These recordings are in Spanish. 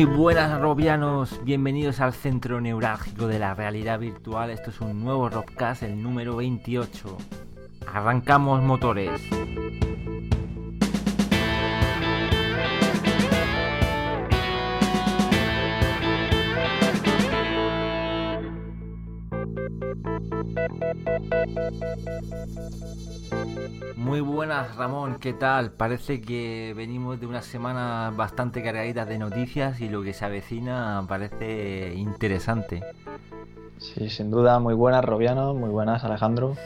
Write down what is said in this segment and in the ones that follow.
Muy buenas robianos, bienvenidos al centro neurálgico de la realidad virtual. Esto es un nuevo Robcast, el número 28. Arrancamos motores. Muy buenas Ramón, ¿qué tal? Parece que venimos de una semana bastante cargadita de noticias y lo que se avecina parece interesante. Sí, sin duda, muy buenas Robiano, muy buenas Alejandro.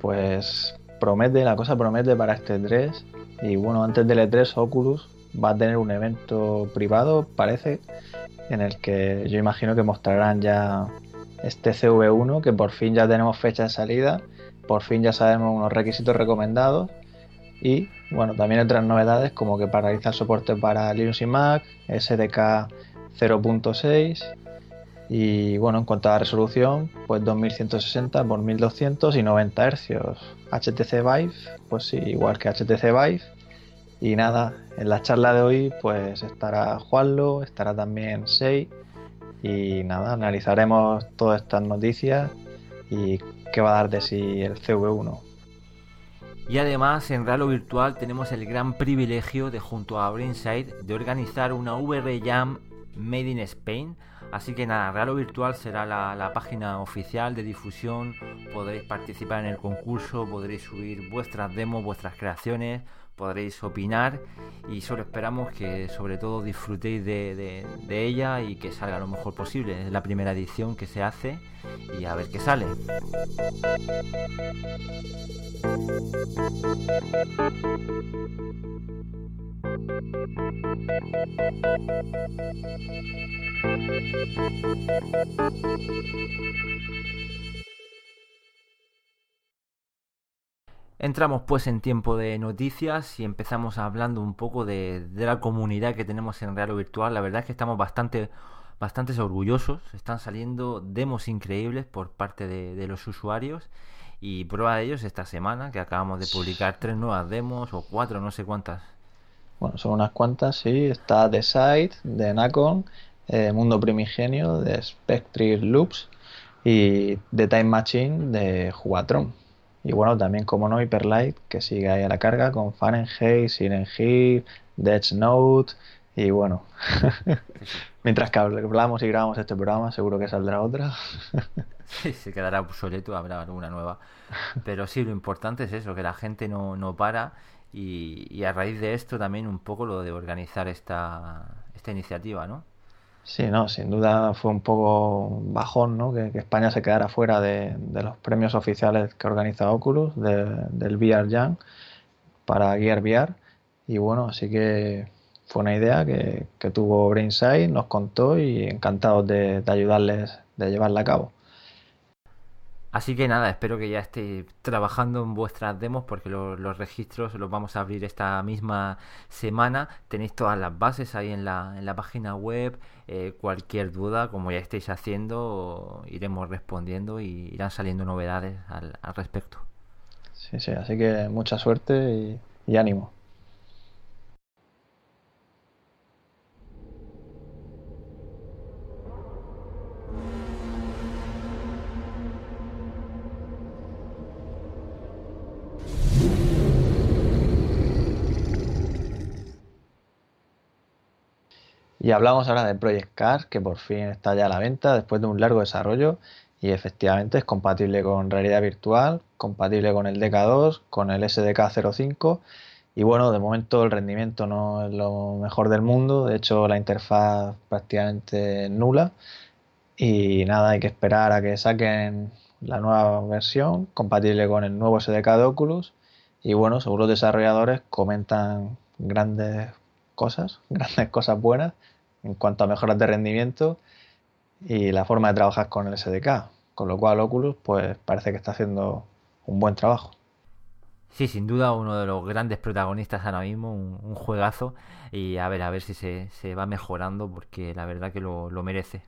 Pues promete, la cosa promete para este 3. Y bueno, antes del E3 Oculus va a tener un evento privado, parece, en el que yo imagino que mostrarán ya este CV1, que por fin ya tenemos fecha de salida por fin ya sabemos unos requisitos recomendados y bueno, también otras novedades como que paraliza el soporte para Linux y Mac, SDK 0.6 y bueno, en cuanto a la resolución, pues 2160 x 1200 y 90 Hz. HTC Vive, pues igual que HTC Vive. Y nada, en la charla de hoy pues estará Juanlo, estará también Sei y nada, analizaremos todas estas noticias y qué va a dar de sí el CV1. Y además en Ralo Virtual tenemos el gran privilegio de junto a Brainside de organizar una VR Jam Made in Spain. Así que nada, Ralo Virtual será la, la, página oficial de difusión. Podréis participar en el concurso, podréis subir vuestras demos, vuestras creaciones, podréis opinar y solo esperamos que sobre todo disfrutéis de, ella y que salga lo mejor posible. Es la primera edición que se hace y a ver qué sale. Entramos pues en tiempo de noticias y empezamos hablando un poco de, la comunidad que tenemos en Real Virtual. La verdad es que estamos bastante, bastante orgullosos. Están saliendo demos increíbles por parte de, los usuarios. Y prueba de ellos esta semana que acabamos de publicar tres nuevas demos o cuatro, no sé cuántas. Bueno, son unas cuantas, sí. Está The Site de Nacon, eh, Mundo Primigenio de Spectre Loops y The Time Machine de Jugatron. Y bueno, también como no, Hyperlight, que sigue ahí a la carga con Fahrenheit, Siren Heat, Death Note. Y bueno, mientras que hablamos y grabamos este programa, seguro que saldrá otra. sí, se quedará obsoleto, habrá alguna nueva. Pero sí, lo importante es eso, que la gente no, no para. Y, y a raíz de esto también un poco lo de organizar esta, esta iniciativa, ¿no? Sí, no, sin duda fue un poco bajón, ¿no? Que, España se quedara fuera de, los premios oficiales que organiza Oculus, del VR Jam, para Gear VR. Y bueno, así que fue una idea que, tuvo Brainside, nos contó y encantados de ayudarles, de llevarla a cabo. Así que nada, espero que ya estéis trabajando en vuestras demos porque los registros los vamos a abrir esta misma semana. Tenéis todas las bases ahí en la, en la página web. Eh, cualquier duda, como ya estáis haciendo, iremos respondiendo y irán saliendo novedades al, respecto. Sí, sí, así que mucha suerte y ánimo. Y hablamos ahora de Project Cars, que por fin está ya a la venta después de un largo desarrollo. Y efectivamente es compatible con realidad virtual, compatible con el DK2, con el SDK 05 y bueno, de momento el rendimiento no es lo mejor del mundo, de hecho la interfaz prácticamente nula. Y nada, hay que esperar a que saquen la nueva versión compatible con el nuevo SDK de Oculus. Y bueno, según los desarrolladores comentan grandes cosas, grandes cosas buenas en cuanto a mejoras de rendimiento y la forma de trabajar con el SDK. Con lo cual Oculus pues parece que está haciendo un buen trabajo. Sí, sin duda uno de los grandes protagonistas ahora mismo, un, juegazo y a ver, a ver si se, se, va mejorando porque la verdad que lo, lo merece.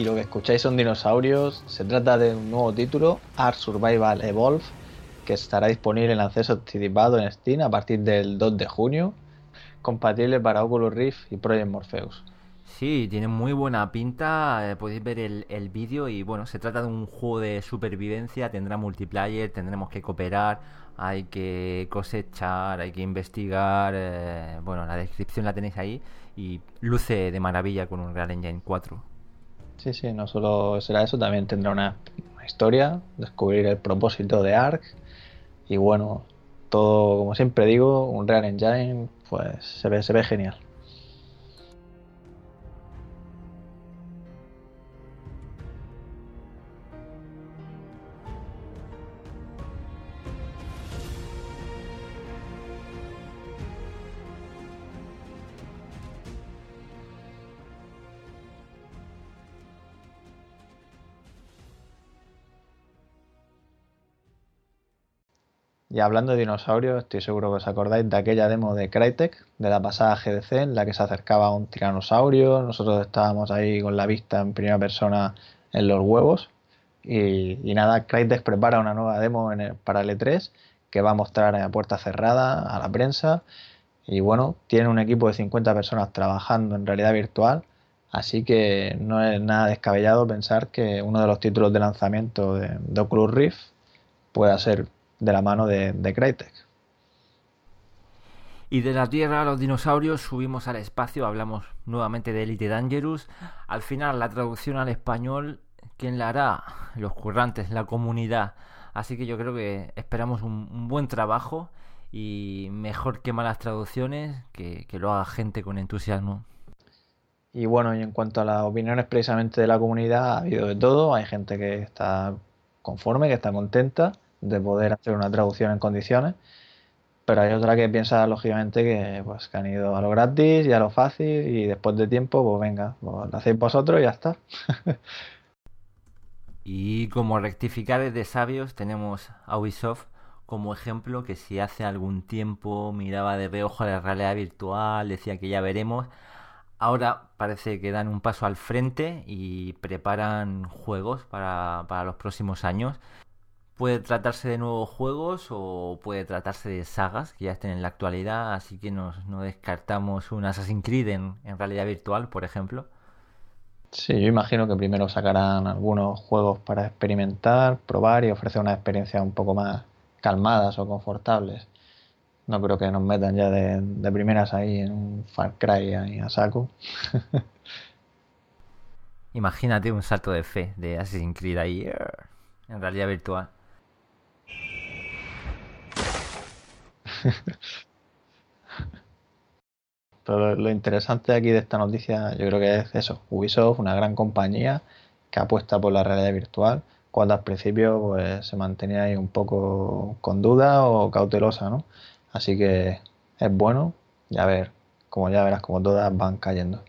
Y lo que escucháis son dinosaurios. Se trata de un nuevo título, Art Survival Evolve, que estará disponible en acceso anticipado en Steam a partir del 2 de junio, compatible para Oculus Rift y Project Morpheus. Sí, tiene muy buena pinta, eh, podéis ver el, vídeo y bueno, se trata de un juego de supervivencia, tendrá multiplayer, tendremos que cooperar, hay que cosechar, hay que investigar, eh, bueno, la descripción la tenéis ahí y luce de maravilla con un Real Engine 4. Sí, sí, no solo será eso, también tendrá una, historia, descubrir el propósito de Ark y bueno, todo, como siempre digo, un Real Engine, pues se ve, se ve genial. Y hablando de dinosaurios, estoy seguro que os acordáis de aquella demo de Crytek, de la pasada GDC, en la que se acercaba un tiranosaurio. Nosotros estábamos ahí con la vista en primera persona en los huevos. Y, nada, Crytek prepara una nueva demo en el- para el E3 que va a mostrar a puerta cerrada a la prensa. Y bueno, tiene un equipo de 50 personas trabajando en realidad virtual. Así que no es nada descabellado pensar que uno de los títulos de lanzamiento de, de Oculus Rift pueda ser de la mano de, de Crytek. Y de la Tierra a los dinosaurios subimos al espacio, hablamos nuevamente de Elite Dangerous. Al final la traducción al español, ¿quién la hará? Los currantes, la comunidad. Así que yo creo que esperamos un, un buen trabajo y mejor que malas traducciones, que, que lo haga gente con entusiasmo. Y bueno, y en cuanto a las opiniones precisamente de la comunidad, ha habido de todo. Hay gente que está conforme, que está contenta de poder hacer una traducción en condiciones, pero hay otra que piensa lógicamente que pues que han ido a lo gratis y a lo fácil y después de tiempo, pues venga, pues lo hacéis vosotros y ya está. Y como rectificares de sabios tenemos a Ubisoft como ejemplo que si hace algún tiempo miraba de reojo la realidad virtual, decía que ya veremos, ahora parece que dan un paso al frente y preparan juegos para, para los próximos años. Puede tratarse de nuevos juegos o puede tratarse de sagas que ya estén en la actualidad, así que nos, no descartamos un Assassin's Creed en, en realidad virtual, por ejemplo. Sí, yo imagino que primero sacarán algunos juegos para experimentar, probar y ofrecer una experiencia un poco más calmadas o confortables. No creo que nos metan ya de, de primeras ahí en un Far Cry ahí a saco. Imagínate un salto de fe de Assassin's Creed ahí en realidad virtual. Pero lo, interesante aquí de esta noticia yo creo que es eso, Ubisoft, una gran compañía que apuesta por la realidad virtual, cuando al principio pues se mantenía ahí un poco con duda o cautelosa, ¿no? Así que es bueno, ya ver, como ya verás, como todas van cayendo.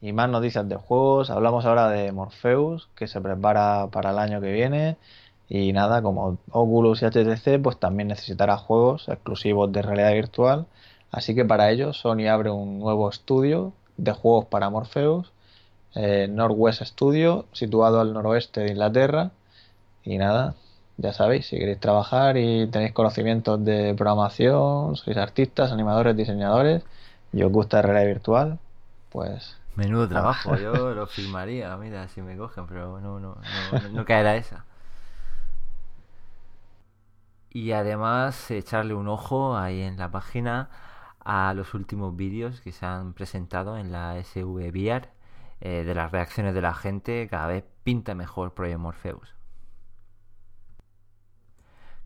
Y más noticias de juegos, hablamos ahora de Morpheus, que se prepara para el año que viene. Y nada, como Oculus y HTC, pues también necesitará juegos exclusivos de realidad virtual. Así que para ello Sony abre un nuevo estudio de juegos para Morpheus, eh, Northwest Studio, situado al noroeste de Inglaterra. Y nada, ya sabéis, si queréis trabajar y tenéis conocimientos de programación, sois artistas, animadores, diseñadores, y os gusta la realidad virtual, pues Menudo trabajo, yo lo firmaría, mira, si me cogen, pero no, no, no, no, no caerá esa. Y además echarle un ojo ahí en la página a los últimos vídeos que se han presentado en la SVVR eh, de las reacciones de la gente, cada vez pinta mejor Project Morpheus.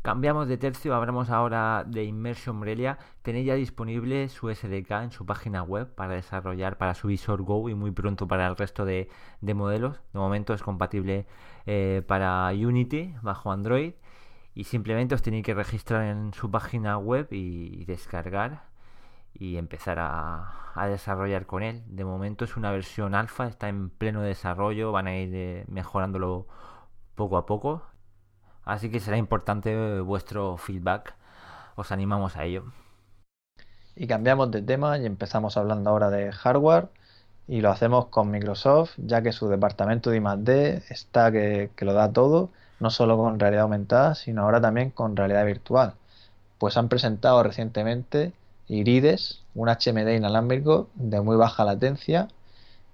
Cambiamos de tercio, hablamos ahora de Immersion Relia. Tenéis ya disponible su SDK en su página web para desarrollar para su Visor Go y muy pronto para el resto de, de modelos. De momento es compatible eh, para Unity bajo Android y simplemente os tenéis que registrar en su página web y, descargar y empezar a, desarrollar con él. De momento es una versión alfa, está en pleno desarrollo, van a ir eh, mejorándolo poco a poco. Así que será importante vuestro feedback. Os animamos a ello. Y cambiamos de tema y empezamos hablando ahora de hardware. y lo hacemos con Microsoft, ya que su departamento de I+D está que lo da todo, no solo con realidad aumentada, sino ahora también con realidad virtual. Pues han presentado recientemente Irides, un HMD inalámbrico de muy baja latencia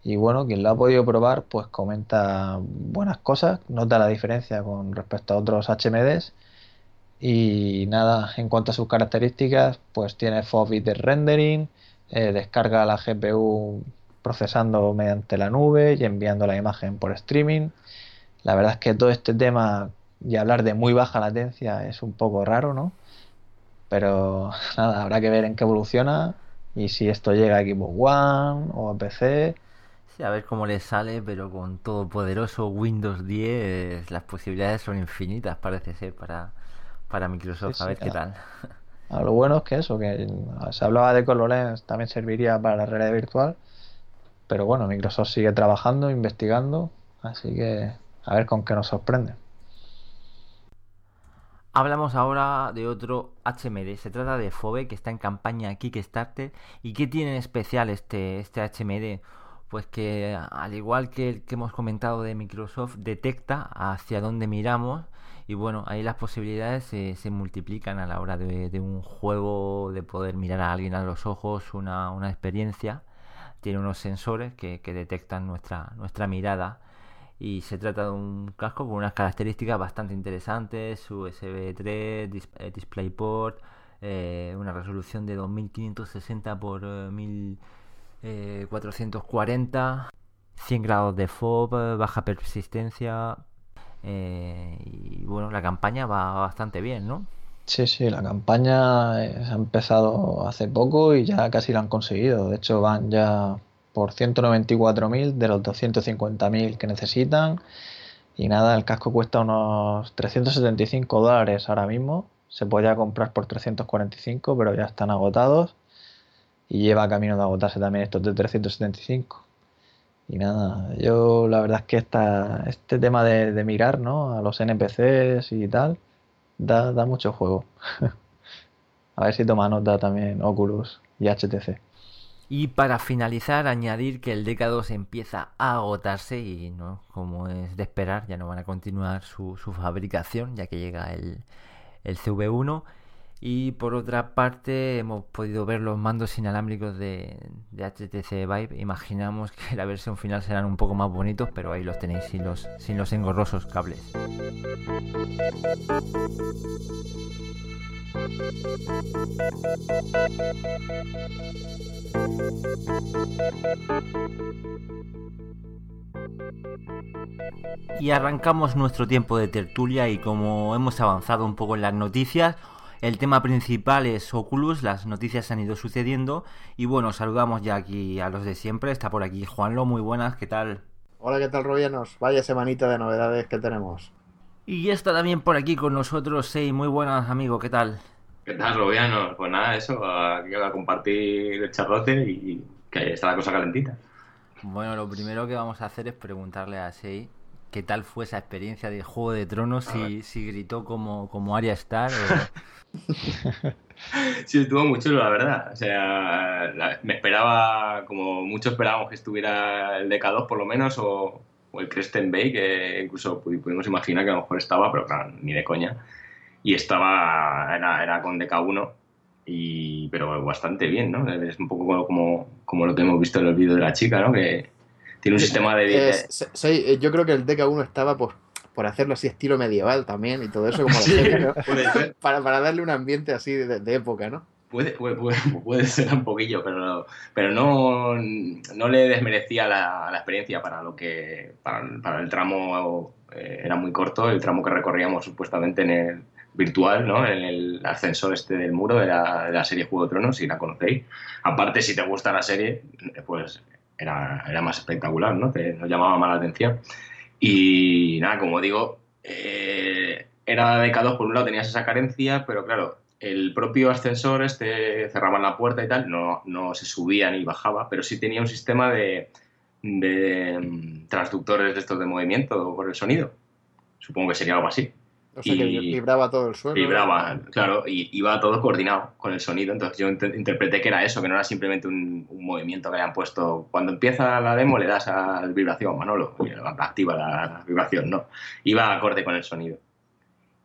y bueno, quien lo ha podido probar pues comenta buenas cosas, nota la diferencia con respecto a otros HMDs y nada, en cuanto a sus características pues tiene FOV de rendering, eh, descarga la GPU procesando mediante la nube y enviando la imagen por streaming. La verdad es que todo este tema y hablar de muy baja latencia es un poco raro, ¿no? Pero nada, habrá que ver en qué evoluciona y si esto llega a Xbox One o a PC. Sí, a ver cómo le sale, pero con todo poderoso Windows 10 las posibilidades son infinitas, parece ser, para, para Microsoft. a ver qué tal. A lo bueno es que eso, que se hablaba de HoloLens, también serviría para la realidad virtual. Pero bueno, Microsoft sigue trabajando, investigando, así que a ver con qué nos sorprende. Hablamos ahora de otro HMD. Se trata de FOBE, que está en campaña Kickstarter. ¿Y qué tiene en especial este, este HMD? Pues que, al igual que el que hemos comentado de Microsoft, detecta hacia dónde miramos. Y bueno, ahí las posibilidades se, se multiplican a la hora de, un juego, de poder mirar a alguien a los ojos, una, una experiencia. Tiene unos sensores que, que detectan nuestra, nuestra mirada y se trata de un casco con unas características bastante interesantes, USB 3, eh, DisplayPort, eh, una resolución de 2560 por 1440, 100 eh, grados de FOB, baja persistencia y bueno, la campaña va bastante bien, ¿no? Sí, sí, la campaña ha empezado hace poco y ya casi la han conseguido. De hecho, van ya por 194.000 de los 250.000 que necesitan. Y nada, el casco cuesta unos 375 dólares ahora mismo. Se podía comprar por 345, pero ya están agotados. Y lleva camino de agotarse también estos de 375. Y nada, yo la verdad es que esta, este tema de, mirar ¿no? a los NPCs y tal, da, da mucho juego. a ver si toma nota también Oculus y HTC. Y para finalizar, añadir que el DK2 empieza a agotarse y no, como es de esperar, ya no van a continuar su, fabricación ya que llega el, el CV1. Y por otra parte, hemos podido ver los mandos inalámbricos de, de, HTC Vive. Imaginamos que la versión final serán un poco más bonitos, pero ahí los tenéis sin los, sin los engorrosos cables. Y arrancamos nuestro tiempo de tertulia y como hemos avanzado un poco en las noticias, el tema principal es Oculus, las noticias han ido sucediendo y bueno, saludamos ya aquí a los de siempre, está por aquí Juanlo, muy buenas, ¿qué tal? Hola, ¿qué tal Robianos? Vaya semanita de novedades que tenemos. Y está también por aquí con nosotros, sí, muy buenas amigo, ¿qué tal? ¿Qué tal Robianos? Pues nada, eso, aquí a compartir el charrote y que está la cosa calentita. Bueno, lo primero que vamos a hacer es preguntarle a Sei qué tal fue esa experiencia de Juego de Tronos, si, si, gritó como, como Arya Star Sí, estuvo muy chulo, la verdad. O sea, me esperaba, como muchos esperábamos que estuviera el DK2 por lo menos, o, el Creston Bay, que incluso pudimos imaginar que a lo mejor estaba, pero claro, ni de coña. Y estaba, era, era con DK1 y, pero bastante bien, ¿no? Es un poco como, como lo que hemos visto en el vídeo de la chica, ¿no? Que tiene un sistema de... Eh, yo creo que el DK1 estaba por, por hacerlo así estilo medieval también y todo eso, como para, para, darle un ambiente así de, época, ¿no? Puede, puede, puede, ser un poquillo, pero, pero no, no le desmerecía la, la experiencia para lo que para, para el tramo eh, era muy corto, el tramo que recorríamos supuestamente en el, virtual, ¿no? En el ascensor este del muro de la, serie Juego de Tronos, si la conocéis. Aparte, si te gusta la serie, pues era, era más espectacular, ¿no? Te, nos llamaba más la atención. Y nada, como digo, eh, era de K2, por un lado tenías esa carencia, pero claro, el propio ascensor este cerraba la puerta y tal, no, no se subía ni bajaba, pero sí tenía un sistema de, de mm, transductores de estos de movimiento por el sonido. Supongo que sería algo así. O sea que vibraba todo el suelo. Vibraba, claro, y iba todo coordinado con el sonido. Entonces yo interpreté que era eso, que no era simplemente un, movimiento que habían puesto. Cuando empieza la demo le das a la vibración, Manolo, y activa la, vibración, no. Iba acorde con el sonido.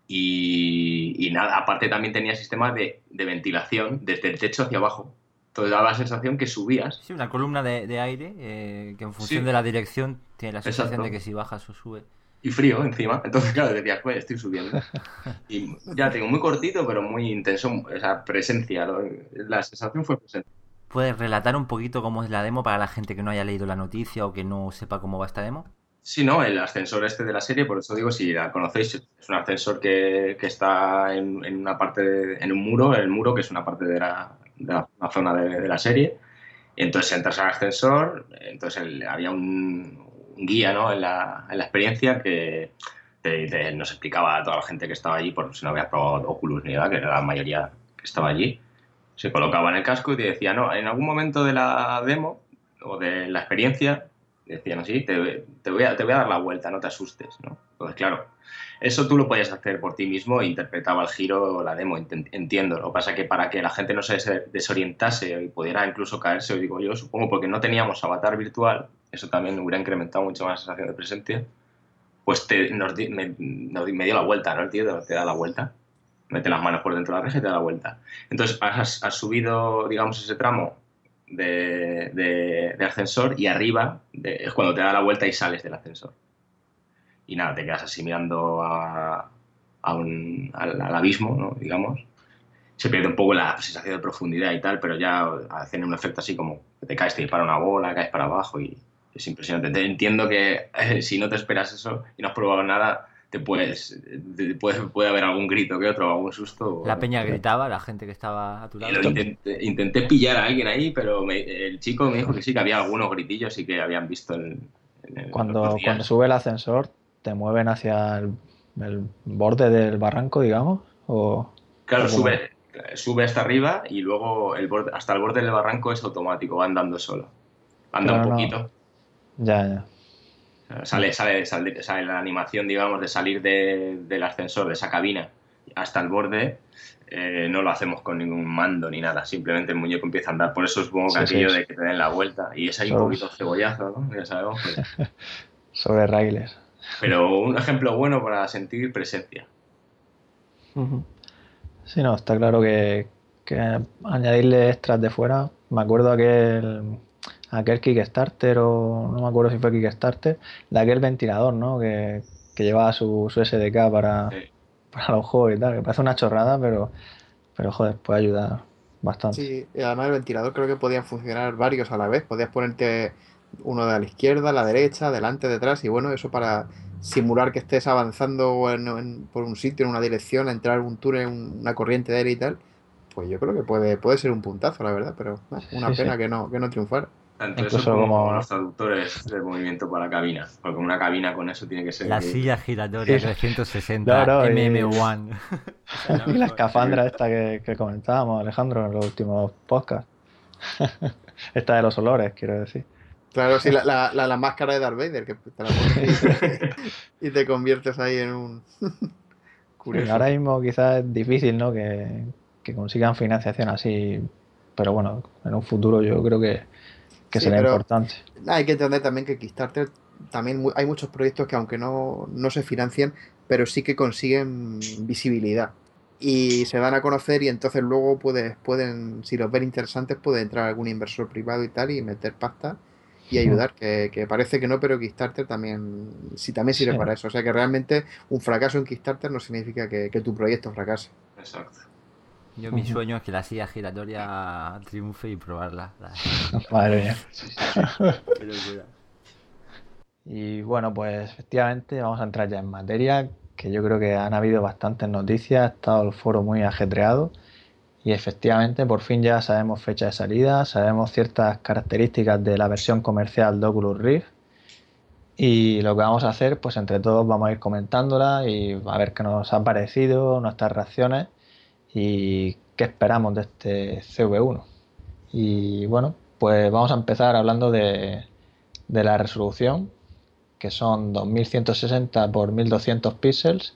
Y, nada, aparte también tenía sistema de, ventilación desde el techo hacia abajo. Entonces daba la sensación que subías. Sí, una columna de, aire eh, que en función de la dirección tiene la sensación de que si bajas o sube y frío encima. Entonces, claro, decías, pues estoy subiendo. Y ya tengo muy cortito, pero muy intenso, esa presencia. La sensación fue presente. ¿Puedes relatar un poquito cómo es la demo para la gente que no haya leído la noticia o que no sepa cómo va esta demo? Sí, no, el ascensor este de la serie, por eso digo, si la conocéis, es un ascensor que, que está en, en, una parte, en un muro, el muro que es una parte de la, de la, zona de, la serie. Entonces entras al ascensor, entonces había un, guía ¿no? en, la, en la experiencia que nos explicaba a toda la gente que estaba allí, por si no había probado Oculus ni nada, que era la mayoría que estaba allí. Se colocaba en el casco y te decía, no, en algún momento de la demo o de la experiencia, decían así, te, te, voy a, te voy a dar la vuelta, no te asustes. ¿no? Entonces, claro, eso tú lo podías hacer por ti mismo e interpretaba el giro o la demo, entiendo. Lo que pasa es que para que la gente no se desorientase y pudiera incluso caerse, digo yo, supongo porque no teníamos avatar virtual, eso también hubiera incrementado mucho más la sensación de presencia, pues te, me, dio la vuelta, ¿no? El tío te, da la vuelta, mete las manos por dentro de la reja y te da la vuelta. Entonces has, subido, digamos, ese tramo de, ascensor y arriba es cuando te da la vuelta y sales del ascensor. Y nada, te quedas así mirando a, un, al, abismo, ¿no? digamos. Se pierde un poco la sensación de profundidad y tal, pero ya hacen un efecto así como que te caes, te dispara una bola, caes para abajo y, es impresionante. entiendo que eh, si no te esperas eso y no has probado nada, te puedes, puede, haber algún grito que otro, algún susto. La peña gritaba, la gente que estaba a tu lado. Intenté, pillar a alguien ahí, pero el chico me dijo que sí, que había algunos gritillos y que habían visto el, cuando, cuando sube el ascensor, ¿te mueven hacia el, borde del barranco, digamos? O, claro, sube, sube hasta arriba y luego el borde, hasta el borde del barranco es automático, va andando solo. Anda un poquito. Ya, ya. Sale, sale, sale, la animación, digamos, de salir del ascensor, de esa cabina, hasta el borde. Eh, no lo hacemos con ningún mando ni nada, simplemente el muñeco empieza a andar. Por eso supongo que aquello de que te den la vuelta. Y es ahí un poquito cebollazo, ¿no? Ya sabemos. Sobre raíles. Pero un ejemplo bueno para sentir presencia. Sí, no, está claro que, que añadirle extras de fuera. Me acuerdo aquel aquel Kickstarter o no me acuerdo si fue Kickstarter, de aquel ventilador, ¿no? Que, llevaba su, SDK para, para los juegos y tal, que parece una chorrada, pero, pero joder, puede ayudar bastante. Sí, y además el ventilador creo que podían funcionar varios a la vez, podías ponerte uno de la izquierda, la derecha, delante, detrás, y bueno, eso para simular que estés avanzando por un sitio, en una dirección, entrar en un túnel, una corriente de aire y tal, pues yo creo que puede, puede ser un puntazo, la verdad, pero una pena que no, que no triunfara. Tanto eso como, los traductores de movimiento para la cabina. Porque una cabina con eso tiene que ser. La silla giratoria 360 MM1. y la escafandra esta que, comentábamos, Alejandro, en los últimos podcasts. esta de los olores, quiero decir. Claro, sí, la, la, máscara de Darth Vader, que te la pones y, te conviertes ahí en un. Curioso. ahora mismo quizás es difícil, ¿no? Que, que consigan financiación así. Pero bueno, en un futuro yo creo que que será importante. Hay que entender también que Kickstarter también hay muchos proyectos que aunque no, se financian, pero sí que consiguen visibilidad y se dan a conocer y entonces luego puedes, pueden, si los ven interesantes, puede entrar algún inversor privado y tal y meter pasta y ayudar, que, parece que no, pero Kickstarter también, sí, también sirve para eso. O sea que realmente un fracaso en Kickstarter no significa que, que tu proyecto fracase. Exacto. Yo mi sueño es que la silla giratoria triunfe y probarla. Madre mía. y bueno, pues efectivamente vamos a entrar ya en materia, que yo creo que han habido bastantes noticias, ha estado el foro muy ajetreado y efectivamente por fin ya sabemos fecha de salida, sabemos ciertas características de la versión comercial de Oculus Rift y lo que vamos a hacer, pues entre todos vamos a ir comentándola y a ver qué nos ha parecido, nuestras reacciones y qué esperamos de este CV1. Y bueno, pues vamos a empezar hablando de, la resolución, que son 2160 por 1200 píxeles,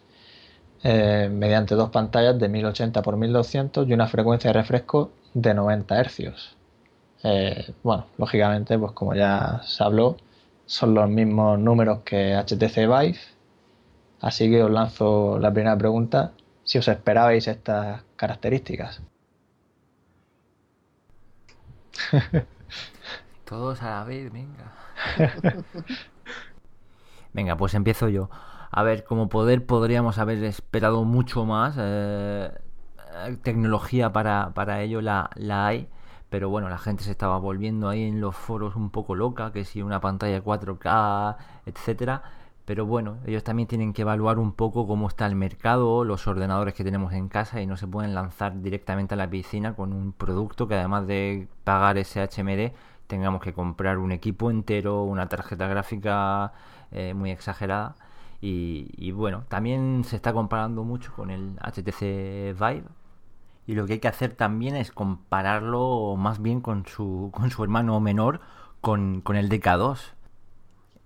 eh, mediante dos pantallas de 1080 x 1200 y una frecuencia de refresco de 90 Hz. Eh, bueno, lógicamente, pues como ya se habló, son los mismos números que HTC Vive. Así que os lanzo la primera pregunta, si os esperabais estas características. Todos a la vez, venga. venga, pues empiezo yo. A ver, como poder podríamos haber esperado mucho más. Eh, tecnología para, para ello la, la hay pero bueno, la gente se estaba volviendo ahí en los foros un poco loca, que si una pantalla 4K, etcétera. Pero bueno, ellos también tienen que evaluar un poco cómo está el mercado, los ordenadores que tenemos en casa y no se pueden lanzar directamente a la piscina con un producto que además de pagar ese HMD tengamos que comprar un equipo entero, una tarjeta gráfica eh, muy exagerada. Y, bueno, también se está comparando mucho con el HTC Vive, y lo que hay que hacer también es compararlo más bien con su, con su hermano menor, con, el DK2.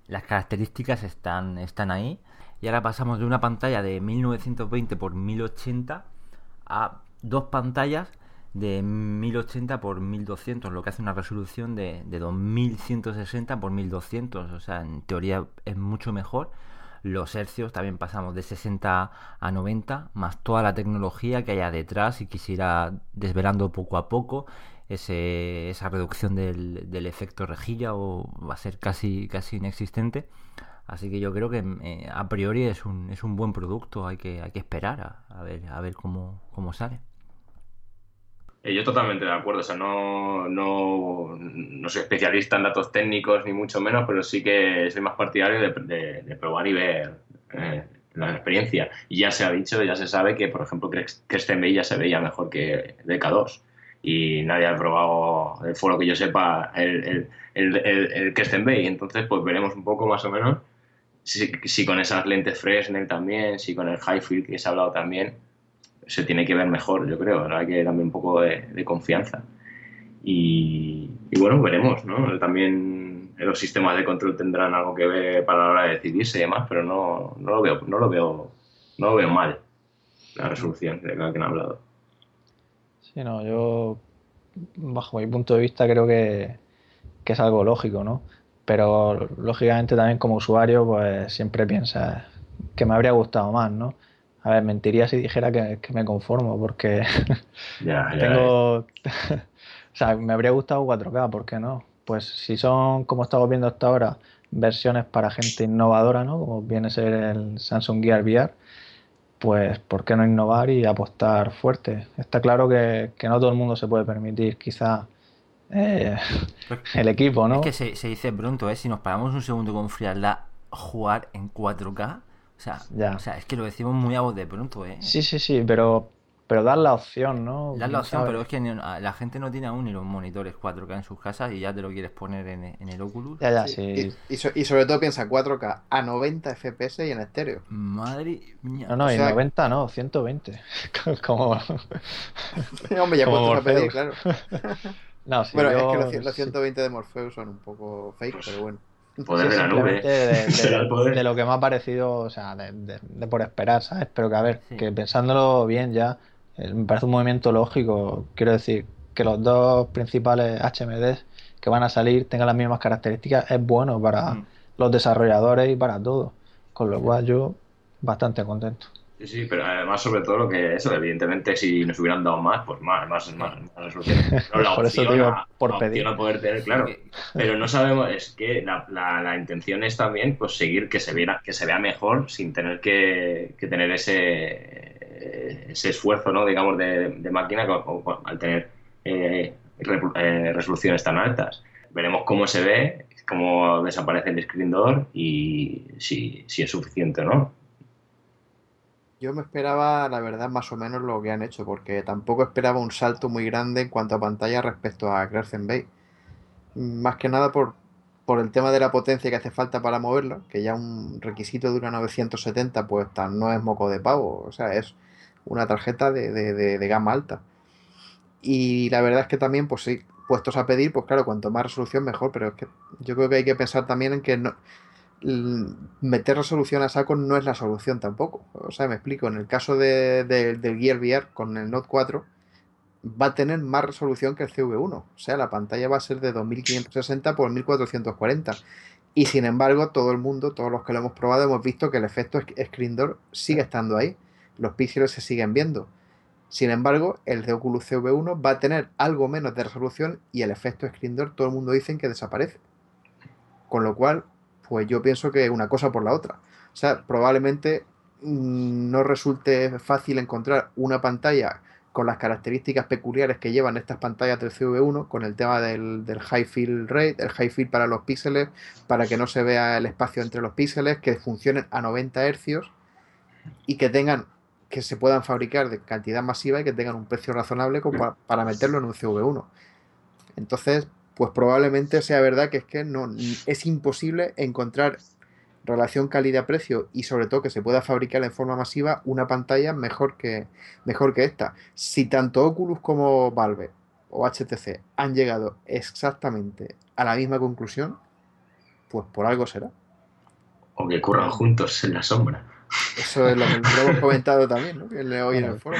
Las características están, están ahí. Y ahora pasamos de una pantalla de 1920 x 1080 a dos pantallas de 1080 x 1200, lo que hace una resolución de, de 2160 x 1200. O sea, en teoría es mucho mejor los hercios también pasamos de 60 a 90, más toda la tecnología que haya detrás y quisiera desvelando poco a poco ese, esa reducción del, del, efecto rejilla o va a ser casi, casi inexistente. Así que yo creo que eh, a priori es un, es un buen producto, hay que, hay que esperar a, ver, a ver cómo, cómo sale. Eh, yo totalmente de acuerdo, o sea, no, no, no, soy especialista en datos técnicos ni mucho menos, pero sí que soy más partidario de, probar y ver eh, la experiencia. Y ya se ha dicho, ya se sabe que, por ejemplo, Bay ya se veía mejor que DK2 y nadie ha probado, el foro que yo sepa, el, el, el, el, Bay. Entonces, pues veremos un poco más o menos si, si con esas lentes Fresnel también, si con el High Field que se ha hablado también, se tiene que ver mejor, yo creo. Hay que darle un poco de, confianza. Y, bueno, veremos, ¿no? También los sistemas de control tendrán algo que ver para la hora de decidirse y demás, pero no, no lo veo, no lo veo, no lo veo mal la resolución de la que han hablado. Sí, no, yo bajo mi punto de vista creo que, que es algo lógico, ¿no? Pero lógicamente también como usuario, pues siempre piensas que me habría gustado más, ¿no? A ver, mentiría si dijera que, me conformo, porque tengo. o sea, me habría gustado 4K, ¿por qué no? Pues si son, como estamos viendo hasta ahora, versiones para gente innovadora, ¿no? Como viene a ser el Samsung Gear VR, pues ¿por qué no innovar y apostar fuerte? Está claro que, no todo el mundo se puede permitir, quizá. Eh, el equipo, ¿no? Es que se, se dice pronto, ¿eh? Si nos paramos un segundo con frialdad, jugar en 4K o sea, o sea, es que lo decimos muy a voz de pronto, ¿eh? Sí, sí, sí, pero, pero dar la opción, ¿no? Dar la opción, pero es que la gente no tiene aún ni los monitores 4K en sus casas y ya te lo quieres poner en, el Oculus. Ya, ya, sí. Y, sobre todo piensa 4K a 90 FPS y en estéreo. Madre mía. No, no, y 90 no, 120. Como... Hombre, ya puestos a pedir, claro. no, sí, bueno, es que los, 120 de Morpheus son un poco fake, pero bueno. Poder de la nube. De, lo que me ha parecido, o sea, de, por esperar, ¿sabes? Pero que a ver, que pensándolo bien ya, me parece un movimiento lógico. Quiero decir, que los dos principales HMDs que van a salir tengan las mismas características es bueno para mm. los desarrolladores y para todos. Con lo cual yo bastante contento. Sí, sí, pero además sobre todo lo que eso, evidentemente si nos hubieran dado más, pues más, más, más, resolución. la por eso digo, por pedir. a poder tener, claro. Pero no sabemos, es que la, la, intención es también pues seguir que se vea, que se vea mejor sin tener que, que tener ese, ese esfuerzo, ¿no? digamos, de, máquina al tener eh, eh, resoluciones tan altas. Veremos cómo se ve, cómo desaparece el screen door y si, si es suficiente o no. Yo me esperaba, la verdad, más o menos lo que han hecho, porque tampoco esperaba un salto muy grande en cuanto a pantalla respecto a Crescent Bay. Más que nada por, por el tema de la potencia que hace falta para moverlo, que ya un requisito de una 970 pues no es moco de pavo, o sea, es una tarjeta de, de, gama alta. Y la verdad es que también, pues sí, puestos a pedir, pues claro, cuanto más resolución mejor, pero es que yo creo que hay que pensar también en que no, meter resolución a saco no es la solución tampoco. O sea, me explico, en el caso de, del Gear VR con el Note 4 va a tener más resolución que el CV1. O sea, la pantalla va a ser de 2560 por 1440. Y sin embargo, todo el mundo, todos los que lo hemos probado, hemos visto que el efecto Screen Door sigue estando ahí. Los píxeles se siguen viendo. Sin embargo, el de Oculus CV1 va a tener algo menos de resolución y el efecto Screen Door todo el mundo dice que desaparece. Con lo cual, pues yo pienso que una cosa por la otra. O sea, probablemente mm, no resulte fácil encontrar una pantalla con las características peculiares que llevan estas pantallas del CV1, con el tema del, high field rate, el high field para los píxeles, para que no se vea el espacio entre los píxeles, que funcionen a 90 hercios y que tengan que se puedan fabricar de cantidad masiva y que tengan un precio razonable para, para meterlo en un CV1. Entonces, pues probablemente sea verdad que es que no es imposible encontrar relación calidad-precio y sobre todo que se pueda fabricar en forma masiva una pantalla mejor que, mejor que esta. Si tanto Oculus como Valve o HTC han llegado exactamente a la misma conclusión, pues por algo será. O que curran juntos en la sombra. Eso es lo que hemos comentado también, ¿no? Que hoy en el foro,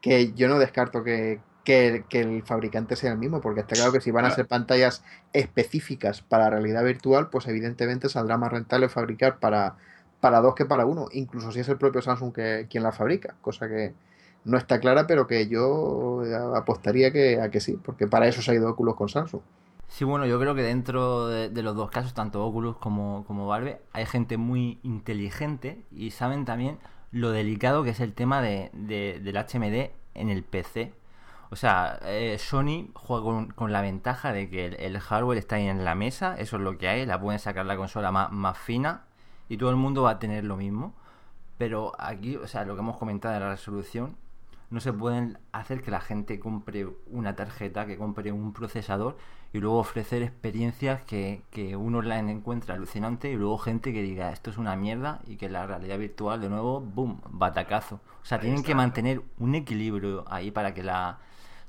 que yo no descarto que, que, el fabricante sea el mismo, porque está claro que si van a ser pantallas específicas para realidad virtual, pues evidentemente saldrá más rentable fabricar para, para dos que para uno, incluso si es el propio Samsung que, quien la fabrica, cosa que no está clara, pero que yo apostaría que, a que sí, porque para eso se ha ido Oculus con Samsung. Sí, bueno, yo creo que dentro de, los dos casos, tanto Oculus como, como Valve, hay gente muy inteligente y saben también lo delicado que es el tema de, del HMD en el PC o sea, eh, Sony juega con, la ventaja de que el, hardware está ahí en la mesa, eso es lo que hay, la pueden sacar la consola más, más fina y todo el mundo va a tener lo mismo. Pero aquí, o sea, lo que hemos comentado de la resolución, no se pueden hacer que la gente compre una tarjeta, que compre un procesador y luego ofrecer experiencias que, que uno la encuentra alucinante y luego gente que diga esto es una mierda y que la realidad virtual de nuevo, boom, batacazo. O sea, tienen que mantener un equilibrio ahí para que la,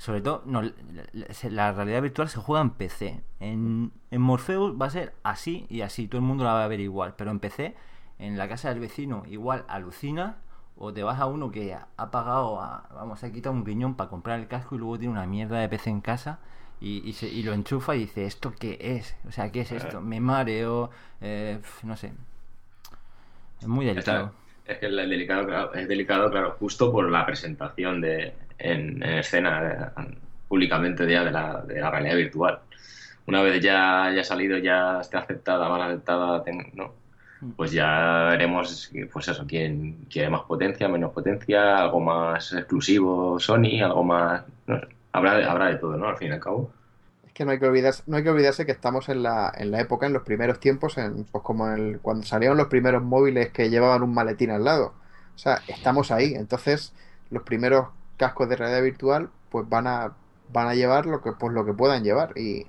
sobre todo, no, la realidad virtual se juega en PC. En, en Morpheus va a ser así y así, todo el mundo la va a ver igual. Pero en PC, en la casa del vecino, igual alucina. O te vas a uno que ha pagado, vamos, ha quitado un piñón para comprar el casco y luego tiene una mierda de PC en casa y, y, se, y lo enchufa y dice, ¿esto qué es? O sea, ¿qué es esto? Eh. Me mareo, eh, no sé. Es muy delicado. Es que es delicado, es delicado, claro, justo por la presentación de, en, escena eh, públicamente ya de la, de la, realidad virtual. Una vez ya haya salido, ya esté aceptada, mal aceptada, ¿no? Pues ya veremos, pues eso, quién quiere más potencia, menos potencia, algo más exclusivo Sony, algo más... Habrá, de, habrá de todo, ¿no? Al fin y al cabo. Es que no hay que olvidarse, no hay que, olvidarse que estamos en la, en la época, en los primeros tiempos, en, pues como el, cuando salieron los primeros móviles que llevaban un maletín al lado. O sea, estamos ahí. Entonces, los primeros cascos de realidad virtual, pues van a, van a llevar lo que, pues lo que puedan llevar. Y,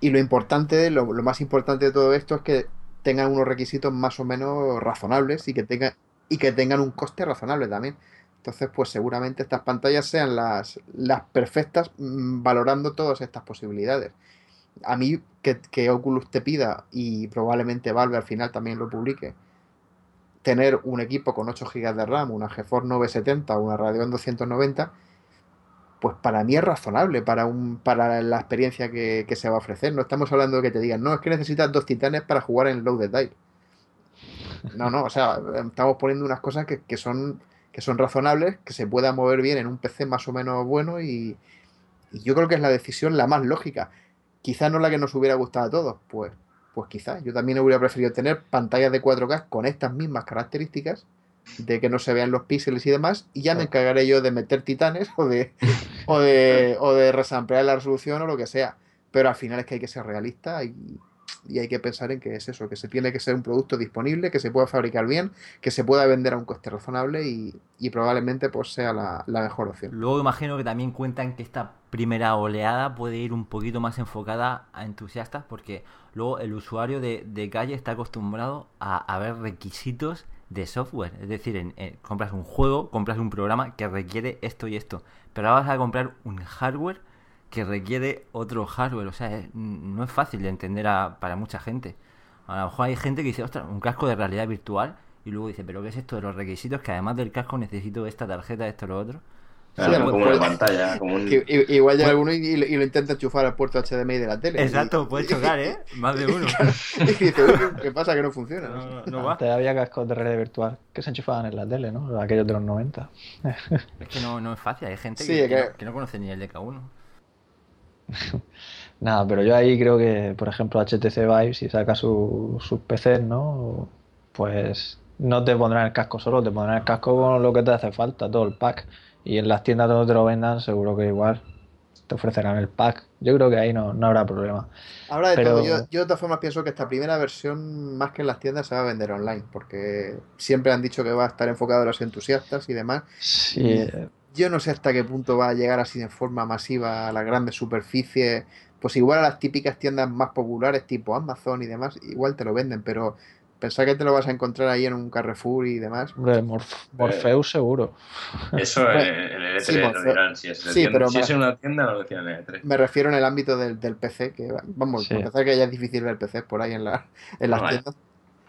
y lo importante, lo, más importante de todo esto es que tengan unos requisitos más o menos razonables y que tengan, y que tengan un coste razonable también. Entonces, pues seguramente estas pantallas sean las, las perfectas mm, valorando todas estas posibilidades. A mí que, que Oculus te pida y probablemente Valve al final también lo publique, tener un equipo con 8 GB de RAM, una GeForce 970 o una Radeon 290, pues para mí es razonable para, un, para la experiencia que, se va a ofrecer. No estamos hablando de que te digan, no, es que necesitas dos titanes para jugar en Loaded Die. No, no, o sea, estamos poniendo unas cosas que, son, que son razonables, que se pueda mover bien en un PC más o menos bueno y, yo creo que es la decisión la más lógica. Quizás no la que nos hubiera gustado a todos, pues pues quizás yo también hubiera preferido tener pantallas de 4K con estas mismas características, de que no se vean los píxeles y demás, y ya me encargaré yo de meter titanes o de, o de, o de resamplear la resolución o lo que sea. Pero al final es que hay que ser realista y, y hay que pensar en que es eso, que se tiene que ser un producto disponible, que se pueda fabricar bien, que se pueda vender a un coste razonable y, probablemente pues sea la, mejor opción. Luego imagino que también cuentan que esta primera oleada puede ir un poquito más enfocada a entusiastas porque luego el usuario de, calle está acostumbrado a, ver requisitos de software. Es decir, compras un juego, compras un programa que requiere esto y esto. Pero ahora vas a comprar un hardware que requiere otro hardware. O sea, no es fácil de entender para mucha gente. A lo mejor hay gente que dice, ostras, un casco de realidad virtual. Y luego dice, ¿pero qué es esto de los requisitos? Que además del casco necesito esta tarjeta, esto, lo otro. Claro, Sí, como pues- una pantalla, como un... Igual llega alguno y, y lo- y lo intenta enchufar al puerto HDMI de la tele. Exacto, Y- puede chocar, ¿eh? Más de uno. y dice, "Uy, ¿qué- ¿qué pasa? Que no funciona. No, no, no va. Antes había cascos de realidad virtual que se enchufaban en la tele, ¿no? Aquellos de los 90. Es que no, no es fácil, hay gente Sí, que, que que- no, conoce ni el DK1. Nada, pero yo ahí creo que, por ejemplo, HTC Vive, si saca su- sus PCs, ¿no? Pues no te pondrán el casco solo, te pondrán el casco con lo que te hace falta, todo el pack. Y en las tiendas donde te lo vendan, seguro que igual te ofrecerán el pack. Yo creo que ahí no, no habrá problema. Habrá de Pero- todo. Yo, yo de todas formas pienso que esta primera versión, más que en las tiendas, se va a vender online, porque siempre han dicho que va a estar enfocado a los entusiastas y demás. Sí, Yo no sé hasta qué punto va a llegar así de forma masiva a las grandes superficies. Pues igual a las típicas tiendas más populares, tipo Amazon y demás, igual te lo venden, pero pensar que te lo vas a encontrar ahí en un Carrefour y demás. hombre, Morf- Morpheus seguro. Eso en en el sí, E3 lo Morfeo. dirán. Si es, Sí, tienda- pero si me- es en una tienda, lo decían en el E3. Me refiero en el ámbito del, del PC, que vamos, Sí. empezar que ya es difícil ver PCs por ahí en, la, en las No, tiendas.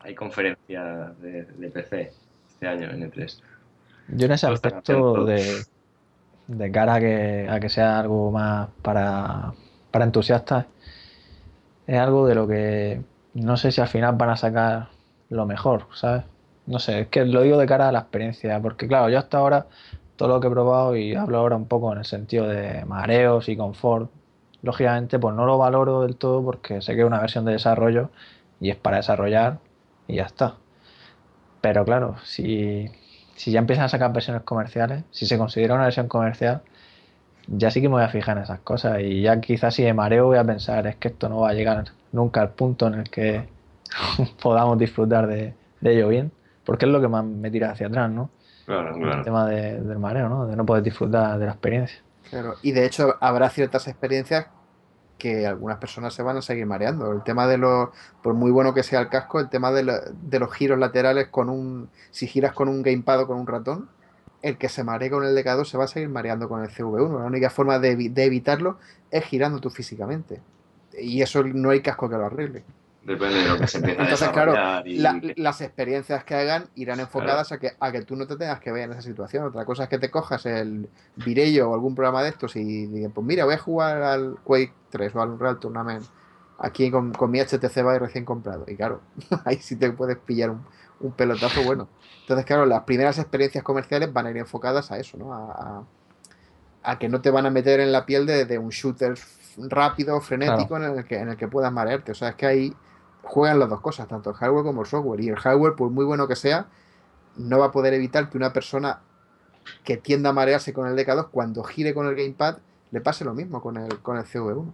Hay conferencia de, de PC este año en E3. Yo en ese aspecto de, de cara a que, a que sea algo más para, para entusiastas, es algo de lo que no sé si al final van a sacar lo mejor, ¿sabes? No sé, es que lo digo de cara a la experiencia, porque claro, yo hasta ahora todo lo que he probado y hablo ahora un poco en el sentido de mareos y confort, lógicamente pues no lo valoro del todo porque sé que es una versión de desarrollo y es para desarrollar y ya está. Pero claro, si, si ya empiezan a sacar versiones comerciales, si se considera una versión comercial, ya sí que me voy a fijar en esas cosas y ya quizás si me mareo voy a pensar es que esto no va a llegar nunca al punto en el que podamos disfrutar de, de ello bien, porque es lo que más me tira hacia atrás, ¿no? Claro, El claro. tema de- del mareo, ¿no? De no poder disfrutar de la experiencia. Claro, y de hecho habrá ciertas experiencias que algunas personas se van a seguir mareando. El tema de los, por muy bueno que sea el casco, el tema de, lo- de los giros laterales con un, si giras con un gamepad o con un ratón, el que se maree con el DK2 se va a seguir mareando con el CV1. La única forma de, de evitarlo es girando tú físicamente. Y eso no hay casco que lo arregle. Depende de lo que se empieza Entonces, a claro, y- la- las experiencias que hagan irán enfocadas a, que, a que tú no te tengas que ver en esa situación. Otra cosa es que te cojas el Virello o algún programa de estos y digas, pues mira, voy a jugar al Quake 3 o al Unreal Tournament aquí con, con mi HTC Vive recién comprado. Y claro, ahí sí te puedes pillar un, un pelotazo bueno. Entonces, claro, las primeras experiencias comerciales van a ir enfocadas a eso, ¿no? A, a- a que no te van a meter en la piel de, de un shooter rápido, frenético, en, el que, en el que puedas marearte. O sea, es que ahí juegan las dos cosas, tanto el hardware como el software. Y el hardware, por muy bueno que sea, no va a poder evitar que una persona que tienda a marearse con el DK2, cuando gire con el gamepad, le pase lo mismo con el, con el CV1.